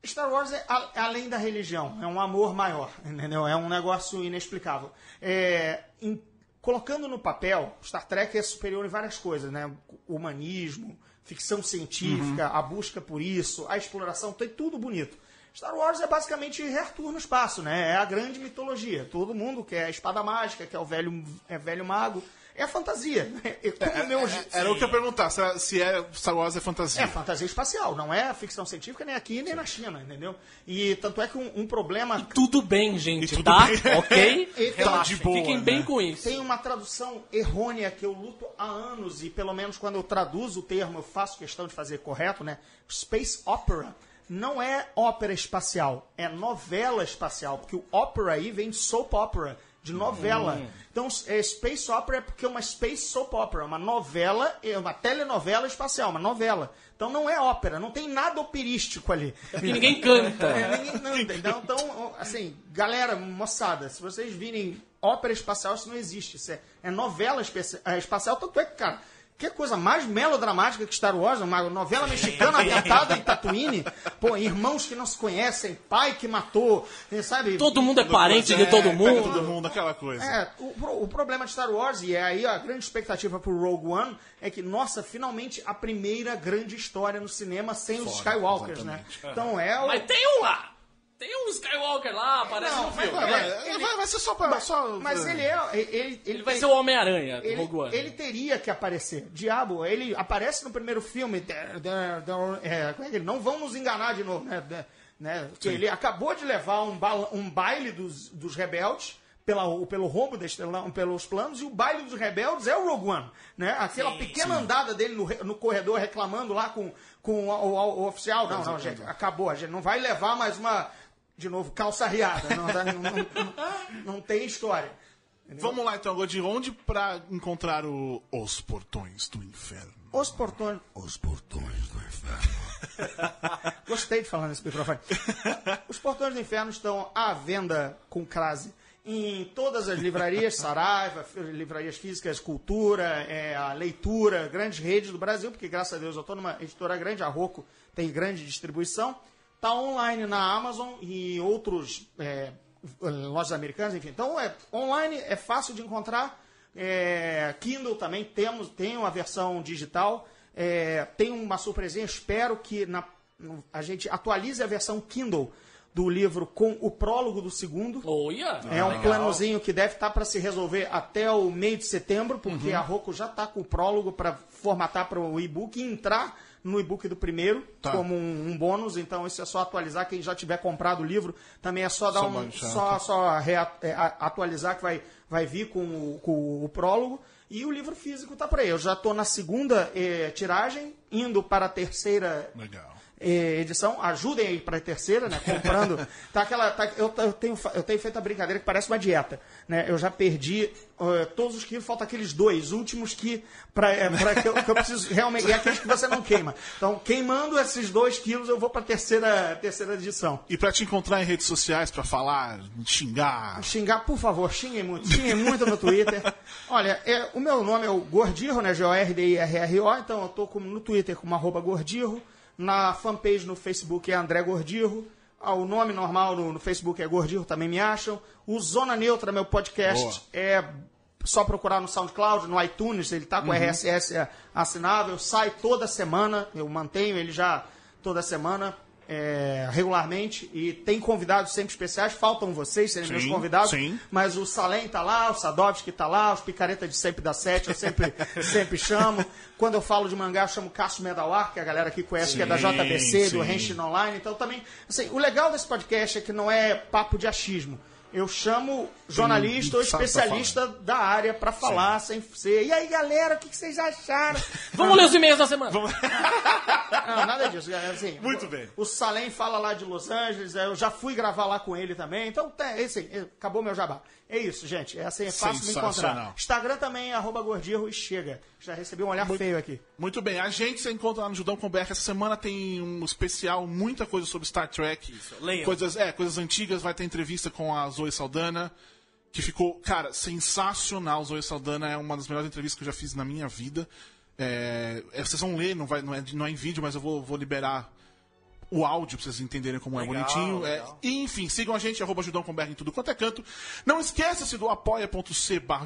Star Wars é a- é além da religião, é um amor maior, entendeu? É um negócio inexplicável. É, em- colocando no papel, Star Trek é superior em várias coisas, né? Humanismo, ficção científica, a busca por isso, a exploração, tem tudo bonito. Star Wars é basicamente Arthur no espaço, né? É a grande mitologia. Todo mundo quer a espada mágica, quer o velho, é velho mago. É a fantasia. É, como o meu, Era o que eu ia perguntar, se é- se é Star Wars é fantasia. é fantasia espacial, não é ficção científica nem aqui nem na China, entendeu? E tanto é que um, um problema. Tudo bem, gente, tudo tá? bem. Ok? E tem, Tá de boa, Fiquem né? bem com isso. tem uma tradução errônea que eu luto há anos, e pelo menos quando eu traduzo o termo, eu faço questão de fazer correto, né? Space Opera não é ópera espacial, é novela espacial, porque o opera aí vem de soap opera, de novela. Então, é Space Opera é porque é uma Space Soap Opera, uma novela, é uma telenovela espacial, uma novela. Então não é ópera, não tem nada operístico ali. E ninguém canta. É, ninguém canta, entendeu? Então, assim, galera, moçada, se vocês virem ópera espacial, isso não existe. Isso é, é novela é, espacial, tanto é que, cara, Que coisa mais melodramática que Star Wars, uma novela mexicana ambientada em Tatooine. Pô, irmãos que não se conhecem, pai que matou, eh, sabe? Todo mundo é parente de É, todo pega mundo. todo mundo, aquela coisa. É, o, o problema de Star Wars, e é aí a grande expectativa pro Rogue One, é que, nossa, finalmente a primeira grande história no cinema sem os Skywalkers, né? Então é o. Mas tem um lá. Tem um Skywalker lá, aparece Não, no mas filme. Vai, vai, ele- vai- vai ser só pra. só, Mas ele é. Ele, ele, Ele vai tem- ser o Homem-Aranha do ele, Rogue One. ele teria que aparecer. Diabo, ele aparece no primeiro filme. der- der- der- é, como é que ele? Não vão nos enganar de novo, né? Né? Que ele acabou de levar um, bala- um baile dos, dos rebeldes. Pela, pelo rombo da estelão, pelos planos, e o baile dos rebeldes é o Rogue One. Né? Aquela pequena andada dele no, no corredor reclamando lá com, com o, o- o oficial. Não, não, gente, acabou. A gente não vai levar mais uma, de novo, calça riada. Não, não, não- não- não tem história. Vamos lá então, Godinho. Onde pra encontrar o, os portões do inferno? Os portões. Os portões do inferno. Gostei de falar nesse microfone. Os Portões do Inferno estão à venda com crase em todas as livrarias, Saraiva, livrarias físicas, cultura, é, a leitura, grandes redes do Brasil, porque graças a Deus eu estou numa editora grande, a Rocco tem grande distribuição. Está online na Amazon e outros é, lojas americanas, enfim. Então, é, online é fácil de encontrar. É, Kindle também temos, tem uma versão digital. É, tem uma surpresinha, espero que na- a gente atualize a versão Kindle do livro com o prólogo do segundo. Olha! É um planozinho que deve estar para se resolver até o meio de setembro, porque Uhum. a Rocco já está com o prólogo para formatar para o e-book e entrar no e-book do primeiro Tá. como um, um bônus. Então, isso é só atualizar. Quem já tiver comprado o livro, também é só dar Só um, só, só rea- é, atualizar que vai, vai vir com o, com o prólogo. E o livro físico está por aí. Eu já estou na segunda eh, tiragem, indo para a terceira Legal. Edição. Ajudem aí para a terceira, né? Comprando. tá aquela, tá- eu, eu tenho, eu tenho feito a brincadeira que parece uma dieta. Né? Eu já perdi eh, todos os quilos, falta aqueles dois últimos que, pra, eh, pra que, eu, que eu preciso realmente. E aqueles que você não queima. Então, queimando esses dois quilos, eu vou para a terceira, terceira edição. E pra te encontrar em redes sociais, pra falar, xingar. Xingar, por favor, xinguem muito. Xinguem muito no Twitter. Olha, é, o meu nome é o Gordirro, né? G-O-R-D-I-R-R-O. Então eu tô com- no Twitter como arroba Gordirro. Na fanpage no Facebook é André Gordirro. Ah, o nome normal no, no Facebook é Gordirro, também me acham. O Zona Neutra, meu podcast, Boa. é só procurar no SoundCloud, no iTunes, ele tá com RSS assinável, sai toda semana, eu mantenho ele já toda semana, é, regularmente, e tem convidados sempre especiais, faltam vocês serem meus Sim, convidados, sim. mas o Salem tá lá, o Sadovski tá lá, os picareta de sempre da sete, eu sempre, sempre chamo. Quando eu falo de mangá, eu chamo Cássio Medawar, que a galera aqui conhece, que é da Sim, JBC, do sim. Henshin Online, então também, assim, o legal desse podcast é que não é papo de achismo. Eu chamo jornalista ou especialista da área para falar sem ser. E aí, galera, o que que vocês acharam? Vamos ler os e-mails da semana. Não, nada disso. é Assim, Muito o- bem. O Salem fala lá de Los Angeles, é, eu já fui gravar lá com ele também. Então, tá, é assim, acabou meu jabá. É isso, gente. É assim, é fácil Sensacional. encontrar. Instagram também, arroba gordirro e chega. Já recebi um olhar feio aqui. Muito bem, a gente se encontra lá no Judão com BR. Essa semana tem um especial, muita coisa sobre Star Trek. leiam. Coisas, é, coisas antigas. Vai ter entrevista com a Zoe Saldana, que ficou, cara, sensacional. Zoe Saldana é uma das melhores entrevistas que eu já fiz na minha vida. É, é, vocês vão ler, não, vai, não, é, não é em vídeo, mas eu vou, vou liberar o áudio pra vocês entenderem como Legal, é bonitinho. É, legal. e, enfim, sigam a gente, arroba em tudo quanto é canto. Não esqueça-se do apoia.c barra.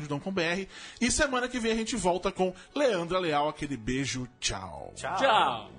E semana que vem a gente volta com Leandra Leal, aquele beijo, tchau. Tchau. Tchau.